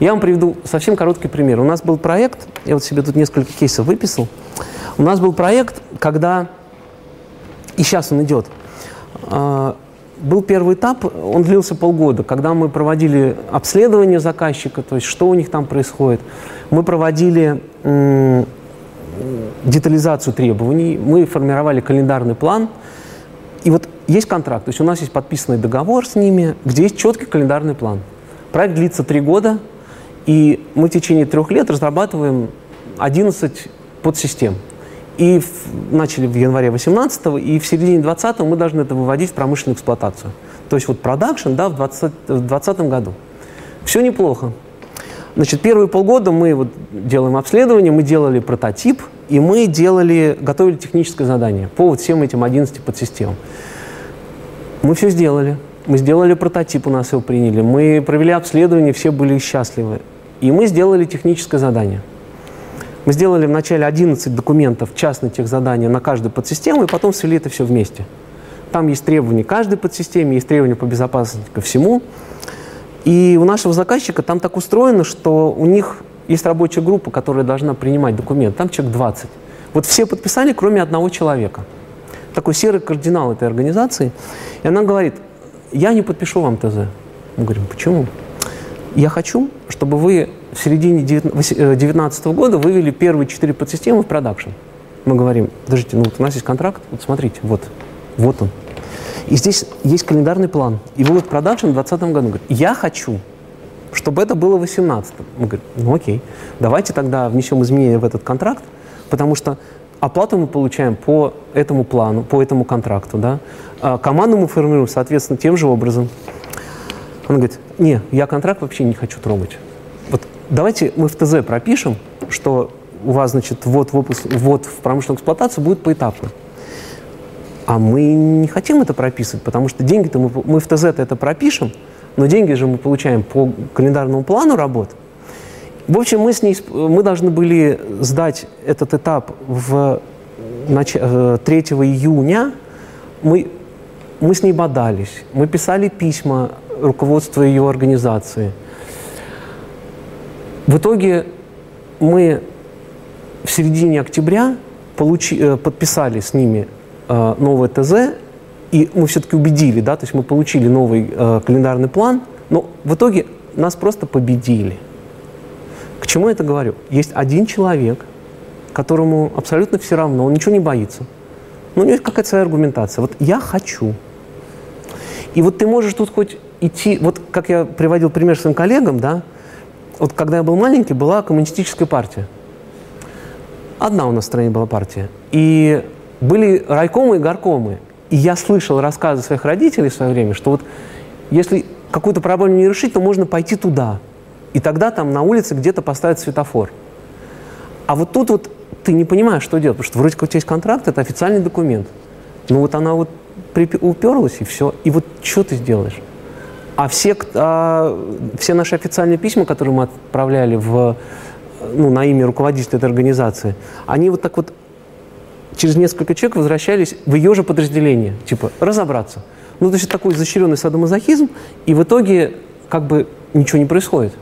Я вам приведу совсем короткий пример. У нас был проект, я вот себе тут несколько кейсов выписал. У нас был проект, когда, и сейчас он идет, а, был первый этап, он длился полгода, когда мы проводили обследование заказчика, то есть что у них там происходит. Мы проводили детализацию требований, мы формировали календарный план. И вот есть контракт, то есть у нас есть подписанный договор с ними, где есть четкий календарный план. Проект длится три года, и мы в течение трех лет разрабатываем 11 подсистем. И в, начали в январе 18 и в середине 20 мы должны это выводить в промышленную эксплуатацию. То есть вот продакшн да, в 2020 году. Все неплохо. Значит, первые полгода мы вот делаем обследование, мы делали прототип, и мы делали, готовили техническое задание по вот всем этим 11 подсистемам. Мы все сделали. Мы сделали прототип, у нас его приняли. Мы провели обследование, все были счастливы. И мы сделали техническое задание. Мы сделали вначале 11 документов частных тех заданий на каждую подсистему, и потом свели это все вместе. Там есть требования каждой подсистеме, есть требования по безопасности ко всему. И у нашего заказчика там так устроено, что у них есть рабочая группа, которая должна принимать документы. Там человек 20. Вот все подписали, кроме одного человека. Такой серый кардинал этой организации. И она говорит, я не подпишу вам ТЗ. Мы говорим, почему? Я хочу, чтобы вы в середине 2019 э, года вывели первые четыре подсистемы в продакшн. Мы говорим, подождите, ну вот у нас есть контракт, вот смотрите, вот, вот он. И здесь есть календарный план. И в продакшн в 2020 году. Говорит, я хочу, чтобы это было в 2018. Мы говорим, ну окей, давайте тогда внесем изменения в этот контракт, потому что оплату мы получаем по этому плану, по этому контракту. Да? А команду мы формируем, соответственно, тем же образом. Она говорит, не, я контракт вообще не хочу трогать. Вот давайте мы в ТЗ пропишем, что у вас, значит, вот выпуск, вот в промышленную эксплуатацию будет поэтапно. А мы не хотим это прописывать, потому что деньги-то мы, мы в ТЗ-то это пропишем, но деньги же мы получаем по календарному плану работ. В общем, мы, с ней, мы должны были сдать этот этап в 3 э, июня. Мы, мы с ней бодались, мы писали письма руководство ее организации. В итоге мы в середине октября получи, э, подписали с ними э, новое ТЗ, и мы все-таки убедили, да, то есть мы получили новый э, календарный план, но в итоге нас просто победили. К чему я это говорю? Есть один человек, которому абсолютно все равно, он ничего не боится. Но у него есть какая-то своя аргументация. Вот я хочу. И вот ты можешь тут хоть идти, вот как я приводил пример своим коллегам, да, вот когда я был маленький, была коммунистическая партия. Одна у нас в стране была партия. И были райкомы и горкомы. И я слышал рассказы своих родителей в свое время, что вот если какую-то проблему не решить, то можно пойти туда. И тогда там на улице где-то поставить светофор. А вот тут вот ты не понимаешь, что делать, потому что вроде как у тебя есть контракт, это официальный документ. Но вот она вот уперлась, и все. И вот что ты сделаешь? А все, а, все наши официальные письма, которые мы отправляли в, ну, на имя руководителя этой организации, они вот так вот через несколько человек возвращались в ее же подразделение, типа разобраться. Ну, то есть такой изощренный садомазохизм, и в итоге как бы ничего не происходит.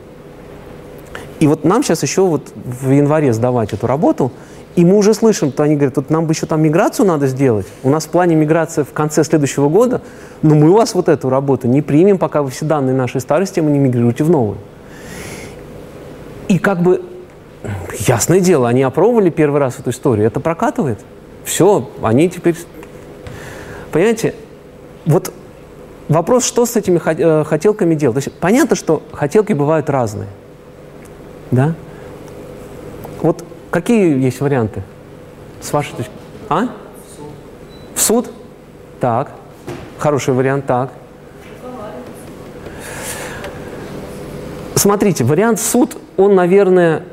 И вот нам сейчас еще вот в январе сдавать эту работу, И мы уже слышим, то они говорят, вот нам бы еще там миграцию надо сделать. У нас в плане миграции в конце следующего года, но мы у вас вот эту работу не примем, пока вы все данные нашей старой системы не мигрируете в новую. И как бы, ясное дело, они опробовали первый раз эту историю, это прокатывает. Все, они теперь... Понимаете, вот вопрос, что с этими э, хотелками делать. То есть понятно, что хотелки бывают разные. Да? Вот какие есть варианты? С вашей точки А? В суд? Так. Хороший вариант, так. Смотрите, вариант суд, он, наверное,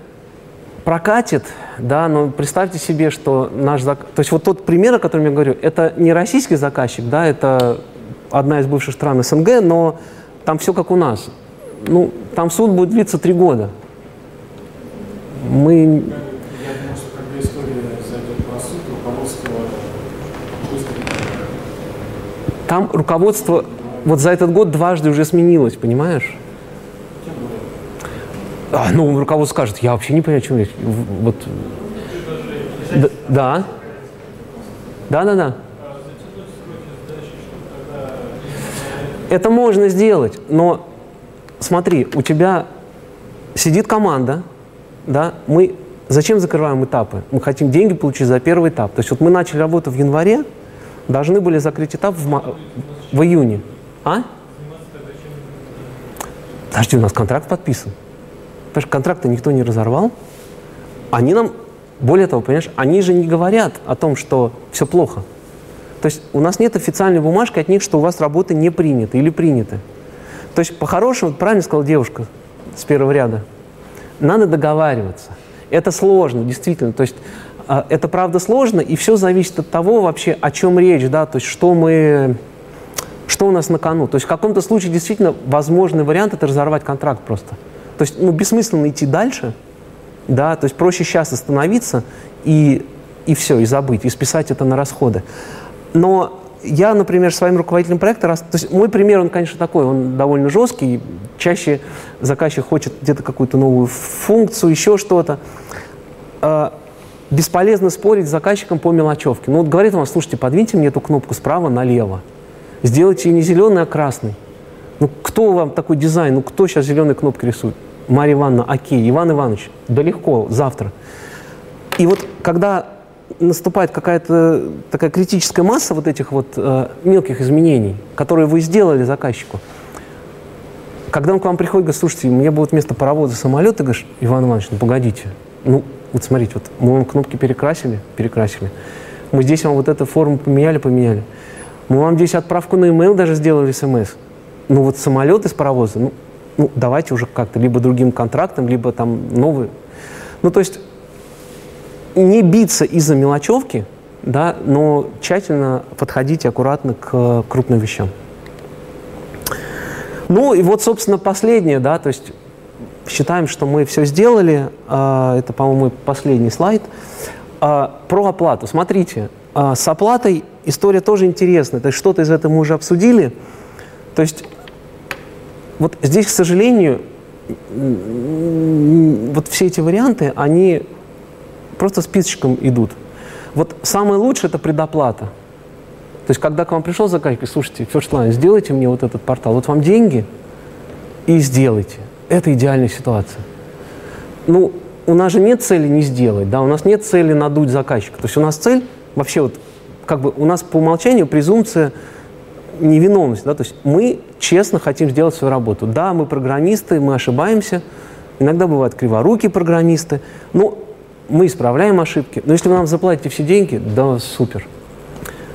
прокатит, да, но представьте себе, что наш зак... То есть вот тот пример, о котором я говорю, это не российский заказчик, да, это одна из бывших стран СНГ, но там все как у нас. Ну, там суд будет длиться три года. Мы... Я думаю, что когда история зайдет про Там руководство вот за этот год дважды уже сменилось, понимаешь? А, ну, руководство скажет, я вообще не понимаю, о чем речь. Вот. Да. Да, да, да. Это можно сделать, но смотри, у тебя сидит команда, да, мы зачем закрываем этапы? Мы хотим деньги получить за первый этап. То есть вот мы начали работу в январе, должны были закрыть этап в, в июне. А? Подожди, у нас контракт подписан. Что контракты никто не разорвал. Они нам, более того, понимаешь, они же не говорят о том, что все плохо. То есть у нас нет официальной бумажки от них, что у вас работы не приняты или приняты. То есть по-хорошему, правильно сказала девушка с первого ряда, надо договариваться. Это сложно, действительно. То есть а, это правда сложно, и все зависит от того вообще, о чем речь, да, то есть что мы, что у нас на кону. То есть в каком-то случае действительно возможный вариант это разорвать контракт просто. То есть ну, бессмысленно идти дальше, да, то есть проще сейчас остановиться и, и все, и забыть, и списать это на расходы. Но я, например, своим руководителем проекта, раз, то есть мой пример, он, конечно, такой, он довольно жесткий, чаще заказчик хочет где-то какую-то новую функцию, еще что-то. Э, бесполезно спорить с заказчиком по мелочевке. Ну вот говорит он, слушайте, подвиньте мне эту кнопку справа налево, сделайте ее не зеленый, а красный. Ну кто вам такой дизайн, ну кто сейчас зеленые кнопки рисует? Марья Ивановна, окей, Иван Иванович, да легко, завтра. И вот когда наступает какая-то такая критическая масса вот этих вот э, мелких изменений, которые вы сделали заказчику. Когда он к вам приходит, говорит, слушайте, мне будет вместо паровоза самолет, ты говоришь, Иван Иванович, ну погодите, ну вот смотрите, вот мы вам кнопки перекрасили, перекрасили, мы здесь вам вот эту форму поменяли, поменяли, мы вам здесь отправку на e-mail даже сделали смс, ну вот самолет из паровоза, ну, ну давайте уже как-то либо другим контрактом, либо там новый. Ну то есть не биться из-за мелочевки, да, но тщательно подходить аккуратно к крупным вещам. Ну и вот, собственно, последнее, да, то есть считаем, что мы все сделали. Э, это, по-моему, последний слайд. Э, про оплату. Смотрите, э, с оплатой история тоже интересная. То есть что-то из этого мы уже обсудили. То есть вот здесь, к сожалению, вот все эти варианты, они просто списочком идут. Вот самое лучшее – это предоплата. То есть, когда к вам пришел заказчик, слушайте, First Line, сделайте мне вот этот портал, вот вам деньги, и сделайте. Это идеальная ситуация. Ну, у нас же нет цели не сделать, да, у нас нет цели надуть заказчика. То есть у нас цель, вообще вот, как бы у нас по умолчанию презумпция невиновности, да, то есть мы честно хотим сделать свою работу. Да, мы программисты, мы ошибаемся, иногда бывают криворукие программисты, но мы исправляем ошибки. Но если вы нам заплатите все деньги, да, супер.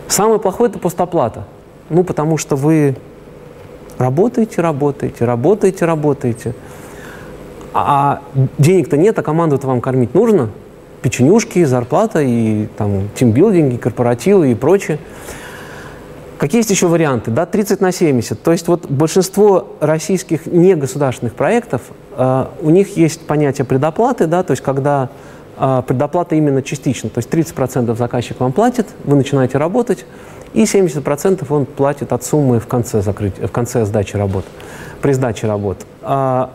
Самое плохое – это постоплата. Ну, потому что вы работаете, работаете, работаете, работаете. А денег-то нет, а команду-то вам кормить нужно. Печенюшки, зарплата и там тимбилдинги, корпоративы и прочее. Какие есть еще варианты? Да, 30 на 70. То есть вот большинство российских негосударственных проектов, э, у них есть понятие предоплаты, да, то есть когда а, предоплата именно частично. То есть 30% заказчик вам платит, вы начинаете работать, и 70% он платит от суммы в конце, закрытия, в конце сдачи работ, при сдаче работ. А,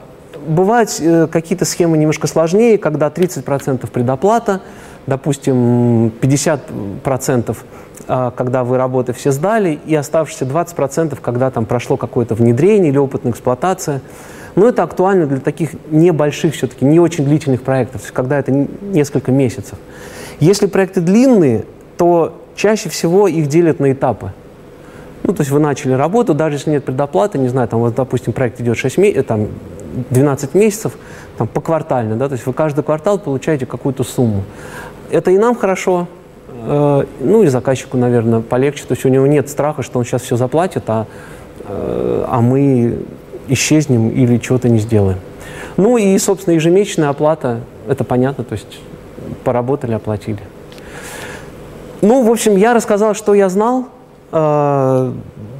бывают э, какие-то схемы немножко сложнее, когда 30% предоплата, допустим, 50% а, когда вы работы все сдали, и оставшиеся 20%, когда там прошло какое-то внедрение или опытная эксплуатация. Но это актуально для таких небольших все-таки, не очень длительных проектов, когда это несколько месяцев. Если проекты длинные, то чаще всего их делят на этапы. Ну, то есть вы начали работу, даже если нет предоплаты, не знаю, там, вот, допустим, проект идет 6 месяцев, там, 12 месяцев, там, поквартально, да, то есть вы каждый квартал получаете какую-то сумму. Это и нам хорошо, э, ну и заказчику, наверное, полегче, то есть у него нет страха, что он сейчас все заплатит, а, э, а мы исчезнем или чего-то не сделаем. Ну и, собственно, ежемесячная оплата, это понятно, то есть поработали, оплатили. Ну, в общем, я рассказал, что я знал. Э,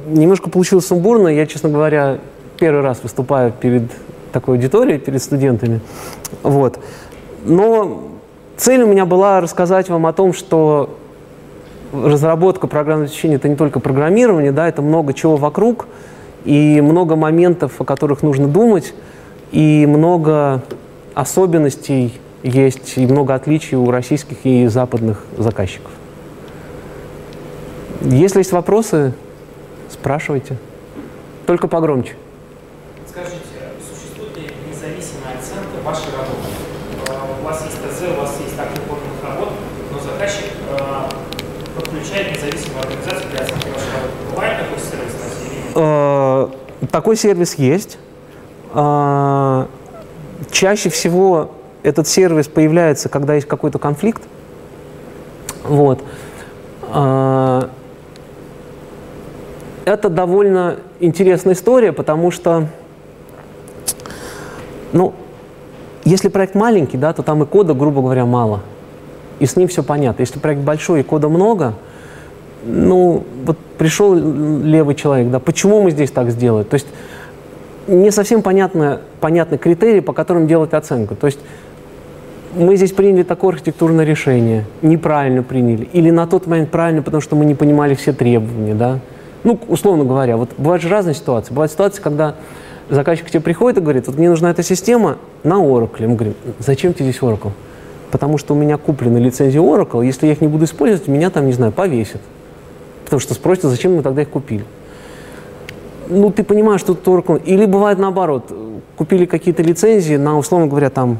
немножко получилось сумбурно. Я, честно говоря, первый раз выступаю перед такой аудиторией, перед студентами. Вот. Но цель у меня была рассказать вам о том, что разработка программного обеспечения – это не только программирование, да, это много чего вокруг, и много моментов, о которых нужно думать, и много особенностей есть, и много отличий у российских и западных заказчиков. Если есть вопросы, спрашивайте. Только погромче.
Скажите, существует ли независимая оценка вашей работы? Э, у вас есть ТЗ, у вас есть акт выполненных работ, но заказчик э, подключает независимую организацию для оценки вашей работы. Бывает такой сервис на
Сирии? Э, такой сервис есть. Чаще всего этот сервис появляется, когда есть какой-то конфликт. Вот это довольно интересная история, потому что, ну, если проект маленький, да, то там и кода, грубо говоря, мало. И с ним все понятно. Если проект большой и кода много, ну, вот пришел левый человек, да, почему мы здесь так сделали? То есть не совсем понятно, понятны критерии, по которым делать оценку. То есть мы здесь приняли такое архитектурное решение, неправильно приняли, или на тот момент правильно, потому что мы не понимали все требования, да. Ну, условно говоря, вот бывают же разные ситуации. Бывают ситуации, когда заказчик к тебе приходит и говорит, вот мне нужна эта система на Oracle. Мы говорим, зачем тебе здесь Oracle? Потому что у меня куплены лицензии Oracle, если я их не буду использовать, меня там, не знаю, повесят. Потому что спросят, зачем мы тогда их купили. Ну, ты понимаешь, что Oracle... Или бывает наоборот, купили какие-то лицензии на, условно говоря, там,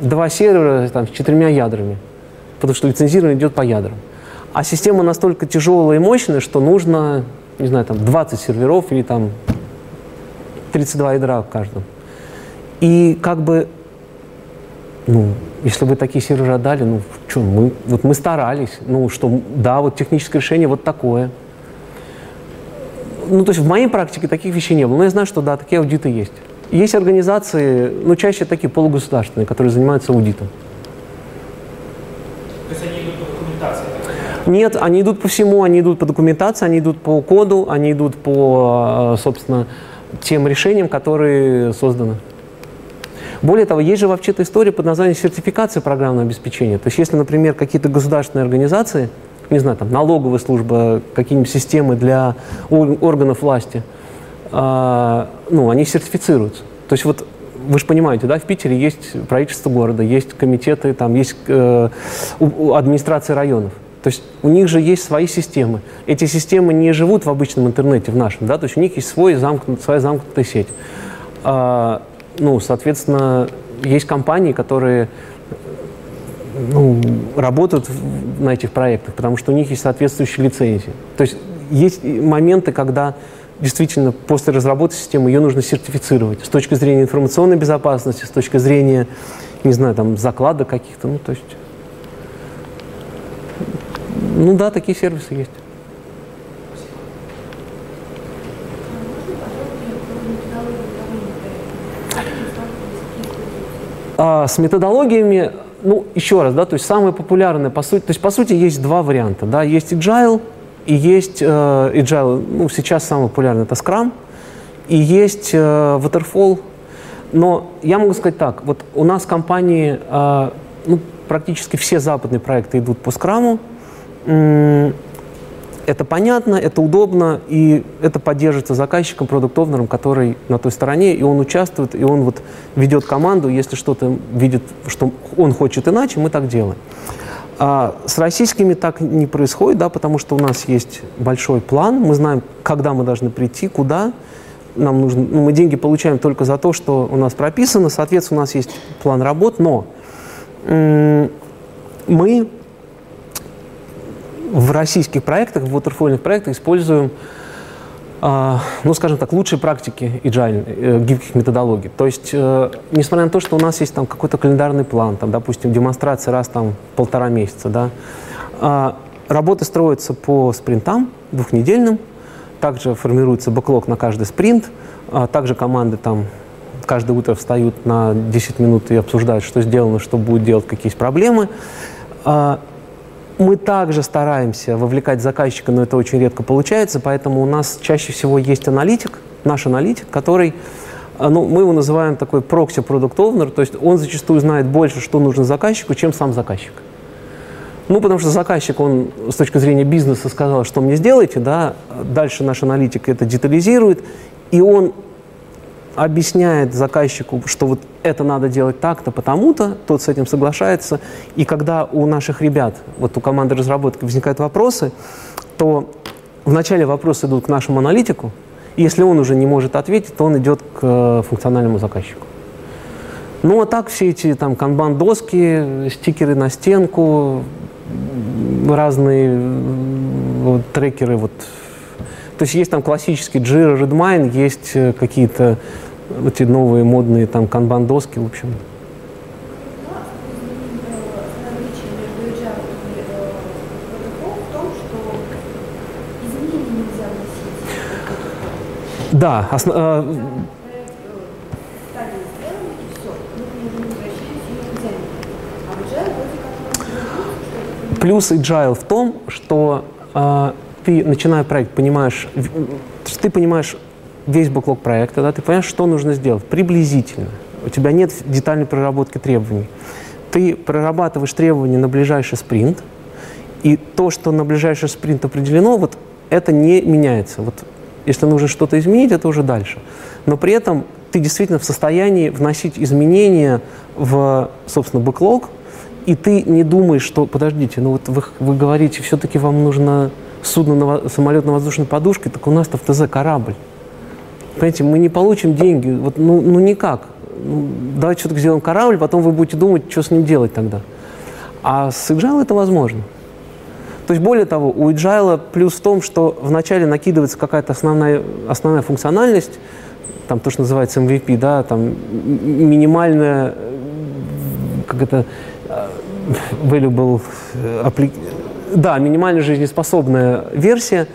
два сервера там, с четырьмя ядрами. Потому что лицензирование идет по ядрам. А система настолько тяжелая и мощная, что нужно, не знаю, там 20 серверов или там 32 ядра в каждом. И как бы, ну, если бы такие серверы отдали, ну, что, мы, вот мы старались, ну, что, да, вот техническое решение вот такое. Ну, то есть в моей практике таких вещей не было, но я знаю, что, да, такие аудиты есть. Есть организации, ну, чаще такие полугосударственные, которые занимаются аудитом. Нет, они идут по всему, они идут по документации, они идут по коду, они идут по, э, собственно, тем решениям, которые созданы. Более того, есть же вообще то история под названием сертификация программного обеспечения. То есть если, например, какие-то государственные организации, не знаю, там налоговая служба, какие-нибудь системы для органов власти, э, ну, они сертифицируются. То есть вот вы же понимаете, да, в Питере есть правительство города, есть комитеты, там есть э, администрация районов. То есть у них же есть свои системы. Эти системы не живут в обычном интернете, в нашем, да, то есть у них есть свой замкнут, своя замкнутая сеть. А, ну, соответственно, есть компании, которые ну, работают на этих проектах, потому что у них есть соответствующие лицензии. То есть есть моменты, когда действительно после разработки системы ее нужно сертифицировать с точки зрения информационной безопасности, с точки зрения, не знаю, там, закладок каких-то, ну, то есть ну да, такие сервисы есть. А, с методологиями, ну, еще раз, да, то есть самое популярное, по сути, то есть, по сути, есть два варианта, да, есть agile и есть э, agile, ну, сейчас самый популярный это Scrum, и есть э, Waterfall, но я могу сказать так, вот у нас в компании, э, ну, практически все западные проекты идут по Scrum, это понятно, это удобно, и это поддерживается заказчиком, продукт-овнером, который на той стороне, и он участвует, и он вот ведет команду, если что-то видит, что он хочет иначе, мы так делаем. А с российскими так не происходит, да, потому что у нас есть большой план, мы знаем, когда мы должны прийти, куда, нам нужно, ну, мы деньги получаем только за то, что у нас прописано, соответственно, у нас есть план работ, но мы в российских проектах, в waterfall проектах используем, э, ну, скажем так, лучшие практики agile, э, гибких методологий. То есть, э, несмотря на то, что у нас есть там какой-то календарный план, там, допустим, демонстрация раз там полтора месяца, да, э, работы строятся по спринтам двухнедельным, также формируется бэклог на каждый спринт, а также команды там каждое утро встают на 10 минут и обсуждают, что сделано, что будет делать, какие есть проблемы. Мы также стараемся вовлекать заказчика, но это очень редко получается, поэтому у нас чаще всего есть аналитик, наш аналитик, который, э, ну, мы его называем такой прокси продукт овнер то есть он зачастую знает больше, что нужно заказчику, чем сам заказчик. Ну, потому что заказчик, он с точки зрения бизнеса сказал, что мне сделайте, да, дальше наш аналитик это детализирует, и он объясняет заказчику, что вот это надо делать так-то, потому-то, тот с этим соглашается. И когда у наших ребят, вот у команды разработки возникают вопросы, то вначале вопросы идут к нашему аналитику, и если он уже не может ответить, то он идет к э, функциональному заказчику. Ну, а так все эти там канбан-доски, стикеры на стенку, разные вот, трекеры, вот. То есть есть там классический Jira, Redmine, есть э, какие-то эти новые модные там канбан-доски, в общем. Да, основ... Э, Плюс agile в том, что э, ты, начиная проект, понимаешь, ты понимаешь весь бэклог проекта, да, ты понимаешь, что нужно сделать приблизительно. У тебя нет детальной проработки требований. Ты прорабатываешь требования на ближайший спринт, и то, что на ближайший спринт определено, вот это не меняется. Вот если нужно что-то изменить, это уже дальше. Но при этом ты действительно в состоянии вносить изменения в, собственно, бэклог, и ты не думаешь, что, подождите, ну вот вы, вы говорите, все-таки вам нужно судно, на, самолет на воздушной подушке, так у нас-то в ТЗ корабль. Понимаете, мы не получим деньги, вот, ну, ну никак. Ну, давайте что-то сделаем корабль, потом вы будете думать, что с ним делать тогда. А с Agile это возможно. То есть, более того, у Agile плюс в том, что вначале накидывается какая-то основная, основная функциональность, там то, что называется MVP, да, там минимальная, как это, э, valuable, э, да, минимально жизнеспособная версия,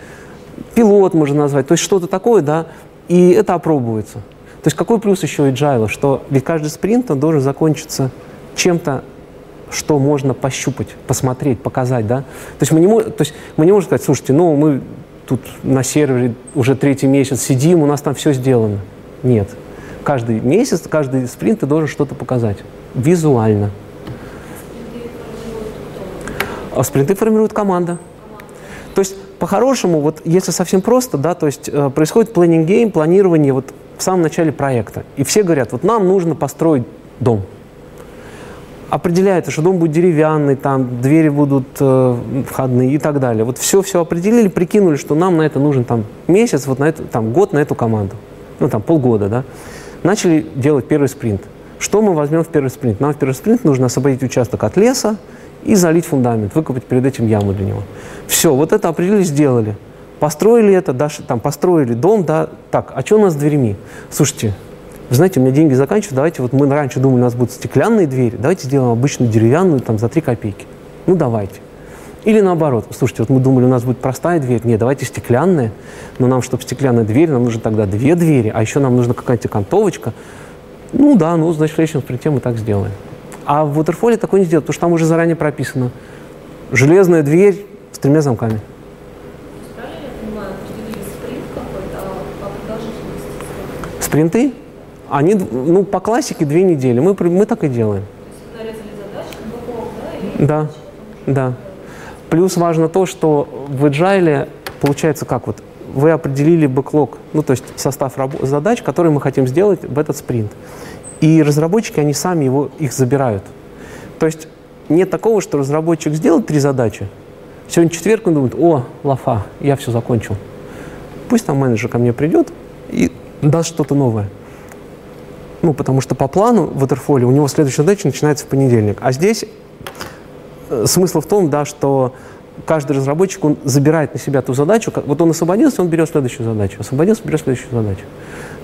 пилот можно назвать, то есть что-то такое, да, и это опробуется. То есть какой плюс еще agile, что ведь каждый спринт он должен закончиться чем-то, что можно пощупать, посмотреть, показать, да? То есть мы не, то есть мы не можем сказать, слушайте, ну мы тут на сервере уже третий месяц сидим, у нас там все сделано. Нет. Каждый месяц, каждый спринт ты должен что-то показать. Визуально. А спринты формирует команда. То есть по-хорошему, вот если совсем просто, да, то есть э, происходит planning game, планирование вот в самом начале проекта. И все говорят, вот нам нужно построить дом. Определяется, что дом будет деревянный, там двери будут э, входные и так далее. Вот все-все определили, прикинули, что нам на это нужен там месяц, вот на это, там год на эту команду. Ну там полгода, да. Начали делать первый спринт. Что мы возьмем в первый спринт? Нам в первый спринт нужно освободить участок от леса, и залить фундамент, выкопать перед этим яму для него. Все, вот это определили, сделали. Построили это, даже, там, построили дом, да, так, а что у нас с дверями? Слушайте, вы знаете, у меня деньги заканчиваются, давайте, вот мы раньше думали, у нас будут стеклянные двери, давайте сделаем обычную деревянную, там, за 3 копейки. Ну, давайте. Или наоборот, слушайте, вот мы думали, у нас будет простая дверь, нет, давайте стеклянная, но нам, чтобы стеклянная дверь, нам нужно тогда две двери, а еще нам нужна какая-то окантовочка. Ну да, ну, значит, в следующем спринте мы так сделаем. А в Waterfall такое не сделать, потому что там уже заранее прописано. Железная дверь с тремя замками. Спринты? Они, ну, по классике две недели. Мы, мы так и делаем. Да, да. Плюс важно то, что в Agile получается как вот вы определили бэклог, ну то есть состав задач, которые мы хотим сделать в этот спринт. И разработчики, они сами его, их забирают. То есть нет такого, что разработчик сделает три задачи, сегодня четверг, он думает, о, лафа, я все закончил. Пусть там менеджер ко мне придет и даст что-то новое. Ну, потому что по плану в Waterfall у него следующая задача начинается в понедельник. А здесь э, смысл в том, да, что каждый разработчик, он забирает на себя ту задачу. Вот он освободился, он берет следующую задачу. Освободился, берет следующую задачу.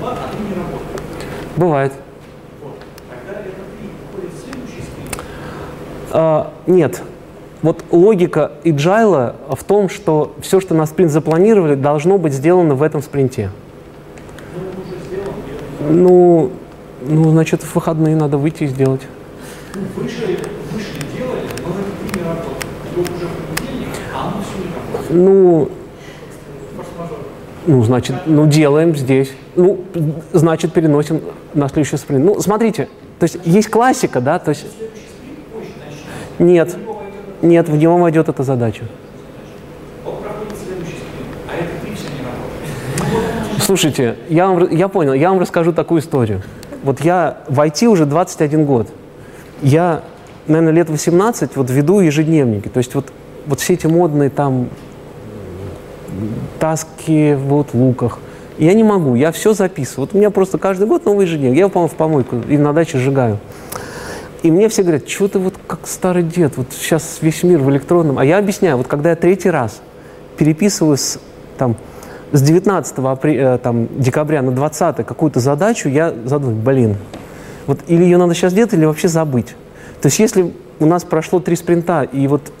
2, а
3 не работает. Бывает. Вот. Нет. Вот логика agile в том, что все, что на спринт запланировали, должно быть сделано в этом спринте. Ну, ну, значит, в выходные надо выйти и сделать.
Ну,
ну, значит, ну делаем здесь. Ну, значит, переносим на следующий спринт. Ну, смотрите, то есть есть классика, да, то есть... Нет, нет, в него войдет эта задача. Слушайте, я, вам, я понял, я вам расскажу такую историю. Вот я в IT уже 21 год. Я, наверное, лет 18 вот веду ежедневники. То есть вот, вот все эти модные там таски в луках. Я не могу, я все записываю. Вот у меня просто каждый год новый ежедневник. Я его, по-моему, в помойку и на даче сжигаю. И мне все говорят, что ты вот как старый дед, вот сейчас весь мир в электронном. А я объясняю, вот когда я третий раз переписываю с, там, с 19 апреля, э, там, декабря на 20 какую-то задачу, я задумываю, блин, вот или ее надо сейчас делать, или вообще забыть. То есть если у нас прошло три спринта, и вот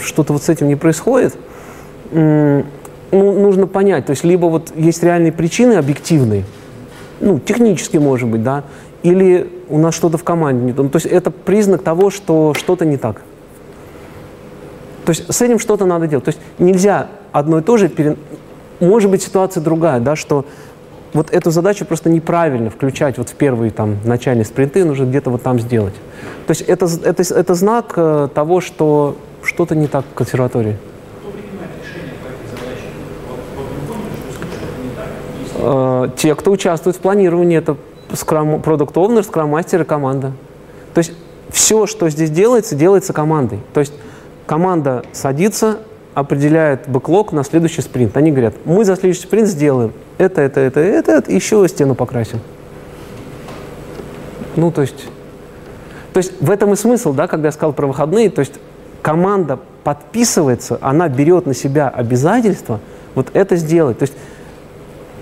что-то вот с этим не происходит, ну, нужно понять, то есть либо вот есть реальные причины объективные, ну, технически, может быть, да, или у нас что-то в команде не то. Ну, то есть это признак того, что что-то не так. То есть с этим что-то надо делать. То есть нельзя одно и то же пере... Может быть, ситуация другая, да, что вот эту задачу просто неправильно включать вот в первые там начальные спринты, нужно где-то вот там сделать. То есть это, это, это знак э, того, что что-то не так в консерватории. Те, кто участвует в планировании, это Product Owner, Scrum Master и команда. То есть все, что здесь делается, делается командой. То есть команда садится, определяет бэклог на следующий спринт. Они говорят, мы за следующий спринт сделаем это, это, это, это, это еще стену покрасим. Ну, то есть, то есть в этом и смысл, да, когда я сказал про выходные, то есть команда подписывается, она берет на себя обязательство вот это сделать. То есть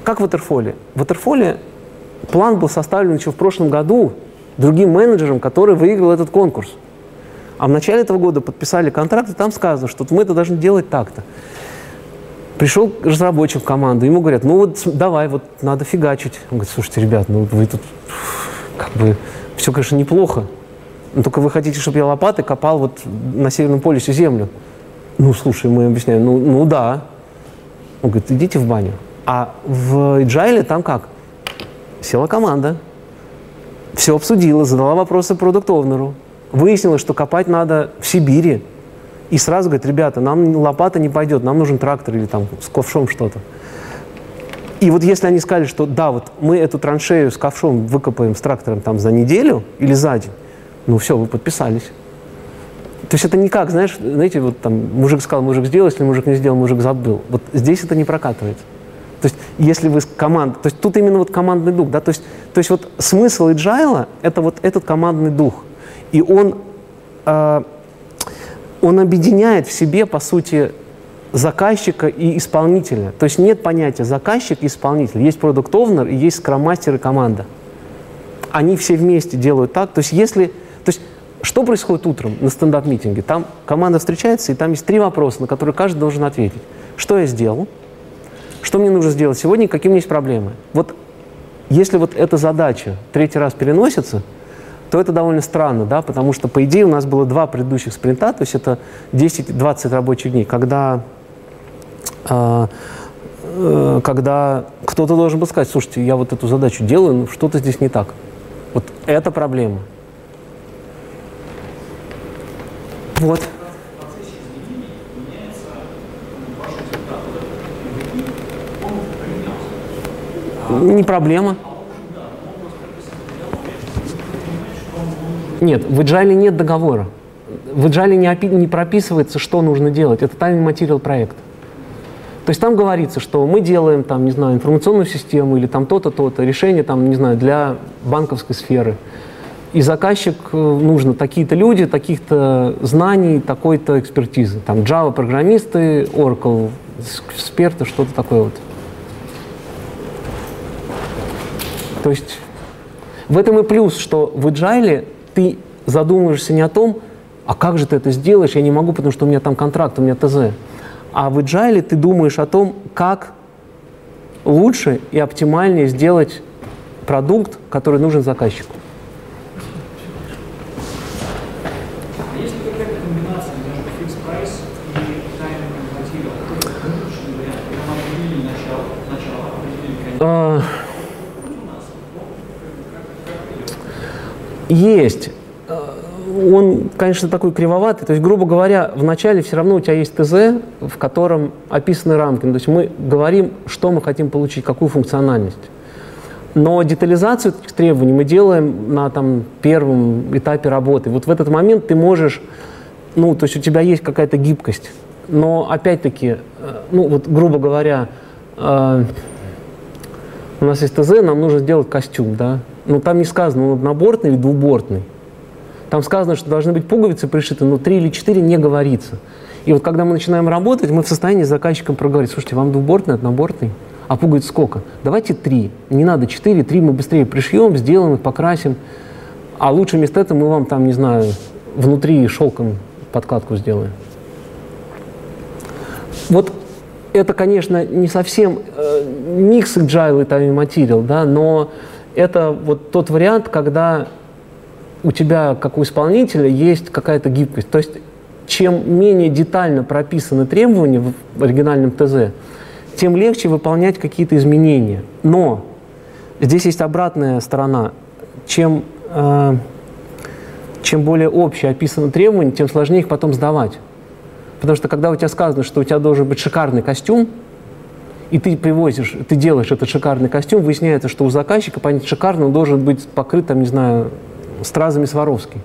как в Waterfall? В Waterfall план был составлен еще в прошлом году другим менеджером, который выиграл этот конкурс. А в начале этого года подписали контракт, и там сказано, что мы это должны делать так-то. Пришел разработчик в команду, ему говорят, ну вот давай, вот надо фигачить. Он говорит, слушайте, ребят, ну вы тут как бы все, конечно, неплохо, но только вы хотите, чтобы я лопатой копал вот на Северном полюсе землю. Ну, слушай, мы объясняем, ну, ну да. Он говорит, идите в баню. А в Agile там как? Села команда, все обсудила, задала вопросы продукт-овнеру. Выяснилось, что копать надо в Сибири. И сразу говорит, ребята, нам лопата не пойдет, нам нужен трактор или там с ковшом что-то. И вот если они сказали, что да, вот мы эту траншею с ковшом выкопаем с трактором там за неделю или за день, ну все, вы подписались. То есть это не как, знаешь, знаете, вот там мужик сказал, мужик сделал, если мужик не сделал, мужик забыл. Вот здесь это не прокатывается. То есть, если вы команда, то есть тут именно вот командный дух, да, то есть, то есть вот смысл agile – это вот этот командный дух, и он, э, он объединяет в себе, по сути, заказчика и исполнителя. То есть нет понятия заказчик и исполнитель. Есть продукт овнер и есть скрам-мастер и команда. Они все вместе делают так. То есть если, то есть что происходит утром на стендап-митинге? Там команда встречается, и там есть три вопроса, на которые каждый должен ответить. Что я сделал? Что мне нужно сделать сегодня? Какие у меня есть проблемы? Вот если вот эта задача третий раз переносится, то это довольно странно, да, потому что, по идее, у нас было два предыдущих спринта, то есть это 10-20 рабочих дней, когда, э, э, когда кто-то должен был сказать, слушайте, я вот эту задачу делаю, но что-то здесь не так. Вот это проблема. Вот. Не проблема. Нет, в Agile нет договора. В Agile не, опи- не прописывается, что нужно делать. Это time материал проект. То есть там говорится, что мы делаем, там, не знаю, информационную систему или там то-то, то-то, решение, там, не знаю, для банковской сферы. И заказчик э, нужно такие-то люди, таких-то знаний, такой-то экспертизы. Там Java программисты, Oracle эксперты, что-то такое вот. То есть в этом и плюс, что в Agile ты задумываешься не о том, а как же ты это сделаешь, я не могу, потому что у меня там контракт, у меня ТЗ. А в Agile ты думаешь о том, как лучше и оптимальнее сделать продукт, который нужен заказчику.
А есть ли какая-то комбинация между fixed price и time material? Какой-то промежуточный вариант? Прямо определили начало, начало определили конец.
А,
У нас
Есть. Э, Он, конечно, такой кривоватый. То есть, грубо говоря, в начале все равно у тебя есть ТЗ, в котором описаны рамки. Ну, То есть мы говорим, что мы хотим получить, какую функциональность. Но детализацию этих требований мы делаем на там, первом этапе работы. Вот в этот момент ты можешь, ну, то есть у тебя есть какая-то гибкость. Но опять-таки, э, ну, вот грубо говоря, э, у нас есть ТЗ, нам нужно сделать костюм, да. Но там не сказано, он однобортный или двубортный. Там сказано, что должны быть пуговицы пришиты, но три или четыре не говорится. И вот когда мы начинаем работать, мы в состоянии с заказчиком проговорить, слушайте, вам двубортный, однобортный, а пуговиц сколько? Давайте три. Не надо четыре, три мы быстрее пришьем, сделаем их, покрасим. А лучше вместо этого мы вам там, не знаю, внутри шелком подкладку сделаем. Вот это, конечно, не совсем э, микс agile и time material, да, но это вот тот вариант, когда у тебя, как у исполнителя, есть какая-то гибкость. То есть чем менее детально прописаны требования в оригинальном ТЗ, тем легче выполнять какие-то изменения. Но здесь есть обратная сторона. Чем, э, чем более общее описаны требования, тем сложнее их потом сдавать. Потому что когда у тебя сказано, что у тебя должен быть шикарный костюм, и ты привозишь, ты делаешь этот шикарный костюм, выясняется, что у заказчика, понять шикарный, он должен быть покрыт, там, не знаю, стразами Сваровски.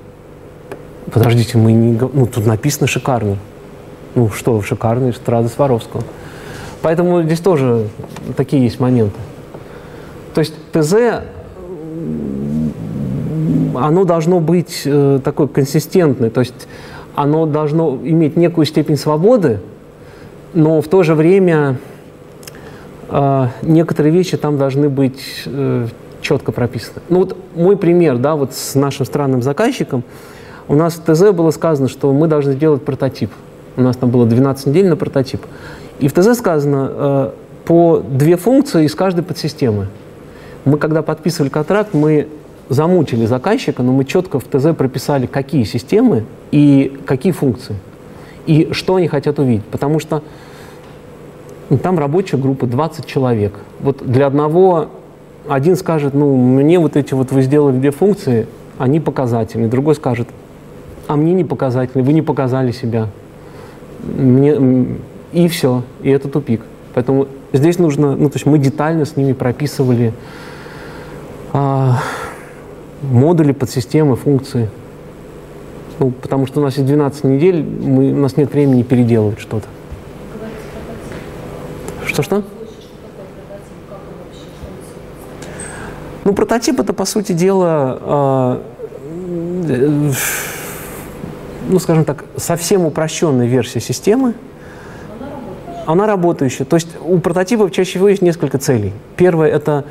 Подождите, мы не... Ну, тут написано шикарный. Ну, что, шикарный, стразы Сваровского. Поэтому здесь тоже такие есть моменты. То есть ТЗ, оно должно быть э, такое консистентное, то есть оно должно иметь некую степень свободы, но в то же время некоторые вещи там должны быть э, четко прописаны. Ну вот мой пример, да, вот с нашим странным заказчиком, у нас в ТЗ было сказано, что мы должны сделать прототип. У нас там было 12 недель на прототип. И в ТЗ сказано э, по две функции из каждой подсистемы. Мы когда подписывали контракт, мы замучили заказчика, но мы четко в ТЗ прописали, какие системы и какие функции. И что они хотят увидеть. Потому что там рабочая группа 20 человек. Вот для одного один скажет, ну, мне вот эти вот вы сделали две функции, они показательны. Другой скажет, а мне не показательны, вы не показали себя. Мне, и все, и это тупик. Поэтому здесь нужно, ну, то есть мы детально с ними прописывали а, модули, подсистемы, функции. Ну, потому что у нас есть 12 недель, мы, у нас нет времени переделывать что-то. Что-что? Ну, прототип это, по сути дела, э, ну, скажем так, совсем упрощенная версия системы. Она работающая. То есть у прототипов чаще всего есть несколько целей. Первое – это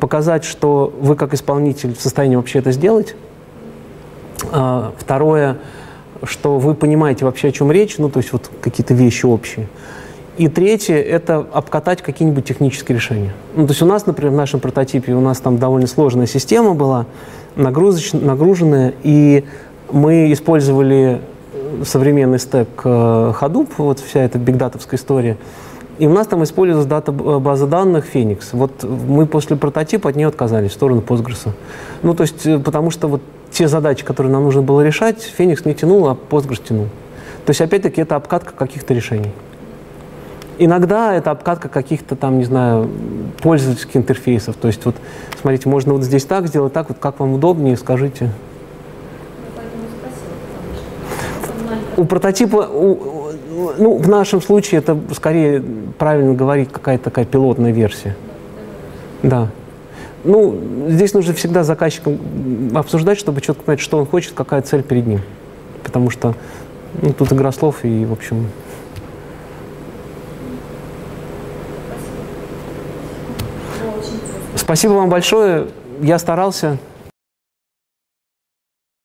показать, что вы как исполнитель в состоянии вообще это сделать. А, второе, что вы понимаете вообще, о чем речь, ну, то есть вот какие-то вещи общие. И третье – это обкатать какие-нибудь технические решения. Ну, то есть у нас, например, в нашем прототипе у нас там довольно сложная система была, нагруженная, и мы использовали э, современный стек э, Hadoop, вот вся эта бигдатовская история, и у нас там использовалась дата база данных Phoenix. Вот мы после прототипа от нее отказались в сторону Postgres. Ну, то есть, э, потому что вот те задачи, которые нам нужно было решать, Phoenix не тянул, а Postgres тянул. То есть, опять-таки, это обкатка каких-то решений. Иногда это обкатка каких-то там, не знаю, пользовательских интерфейсов. То есть вот, смотрите, можно вот здесь так сделать, так, вот как вам удобнее, скажите. У прототипа, у, ну, в нашем случае это скорее правильно говорить какая-то такая пилотная версия. Да. Ну, здесь нужно всегда с заказчиком обсуждать, чтобы четко понять, что он хочет, какая цель перед ним. Потому что ну, тут игра слов и, в общем, Спасибо вам большое. Я старался.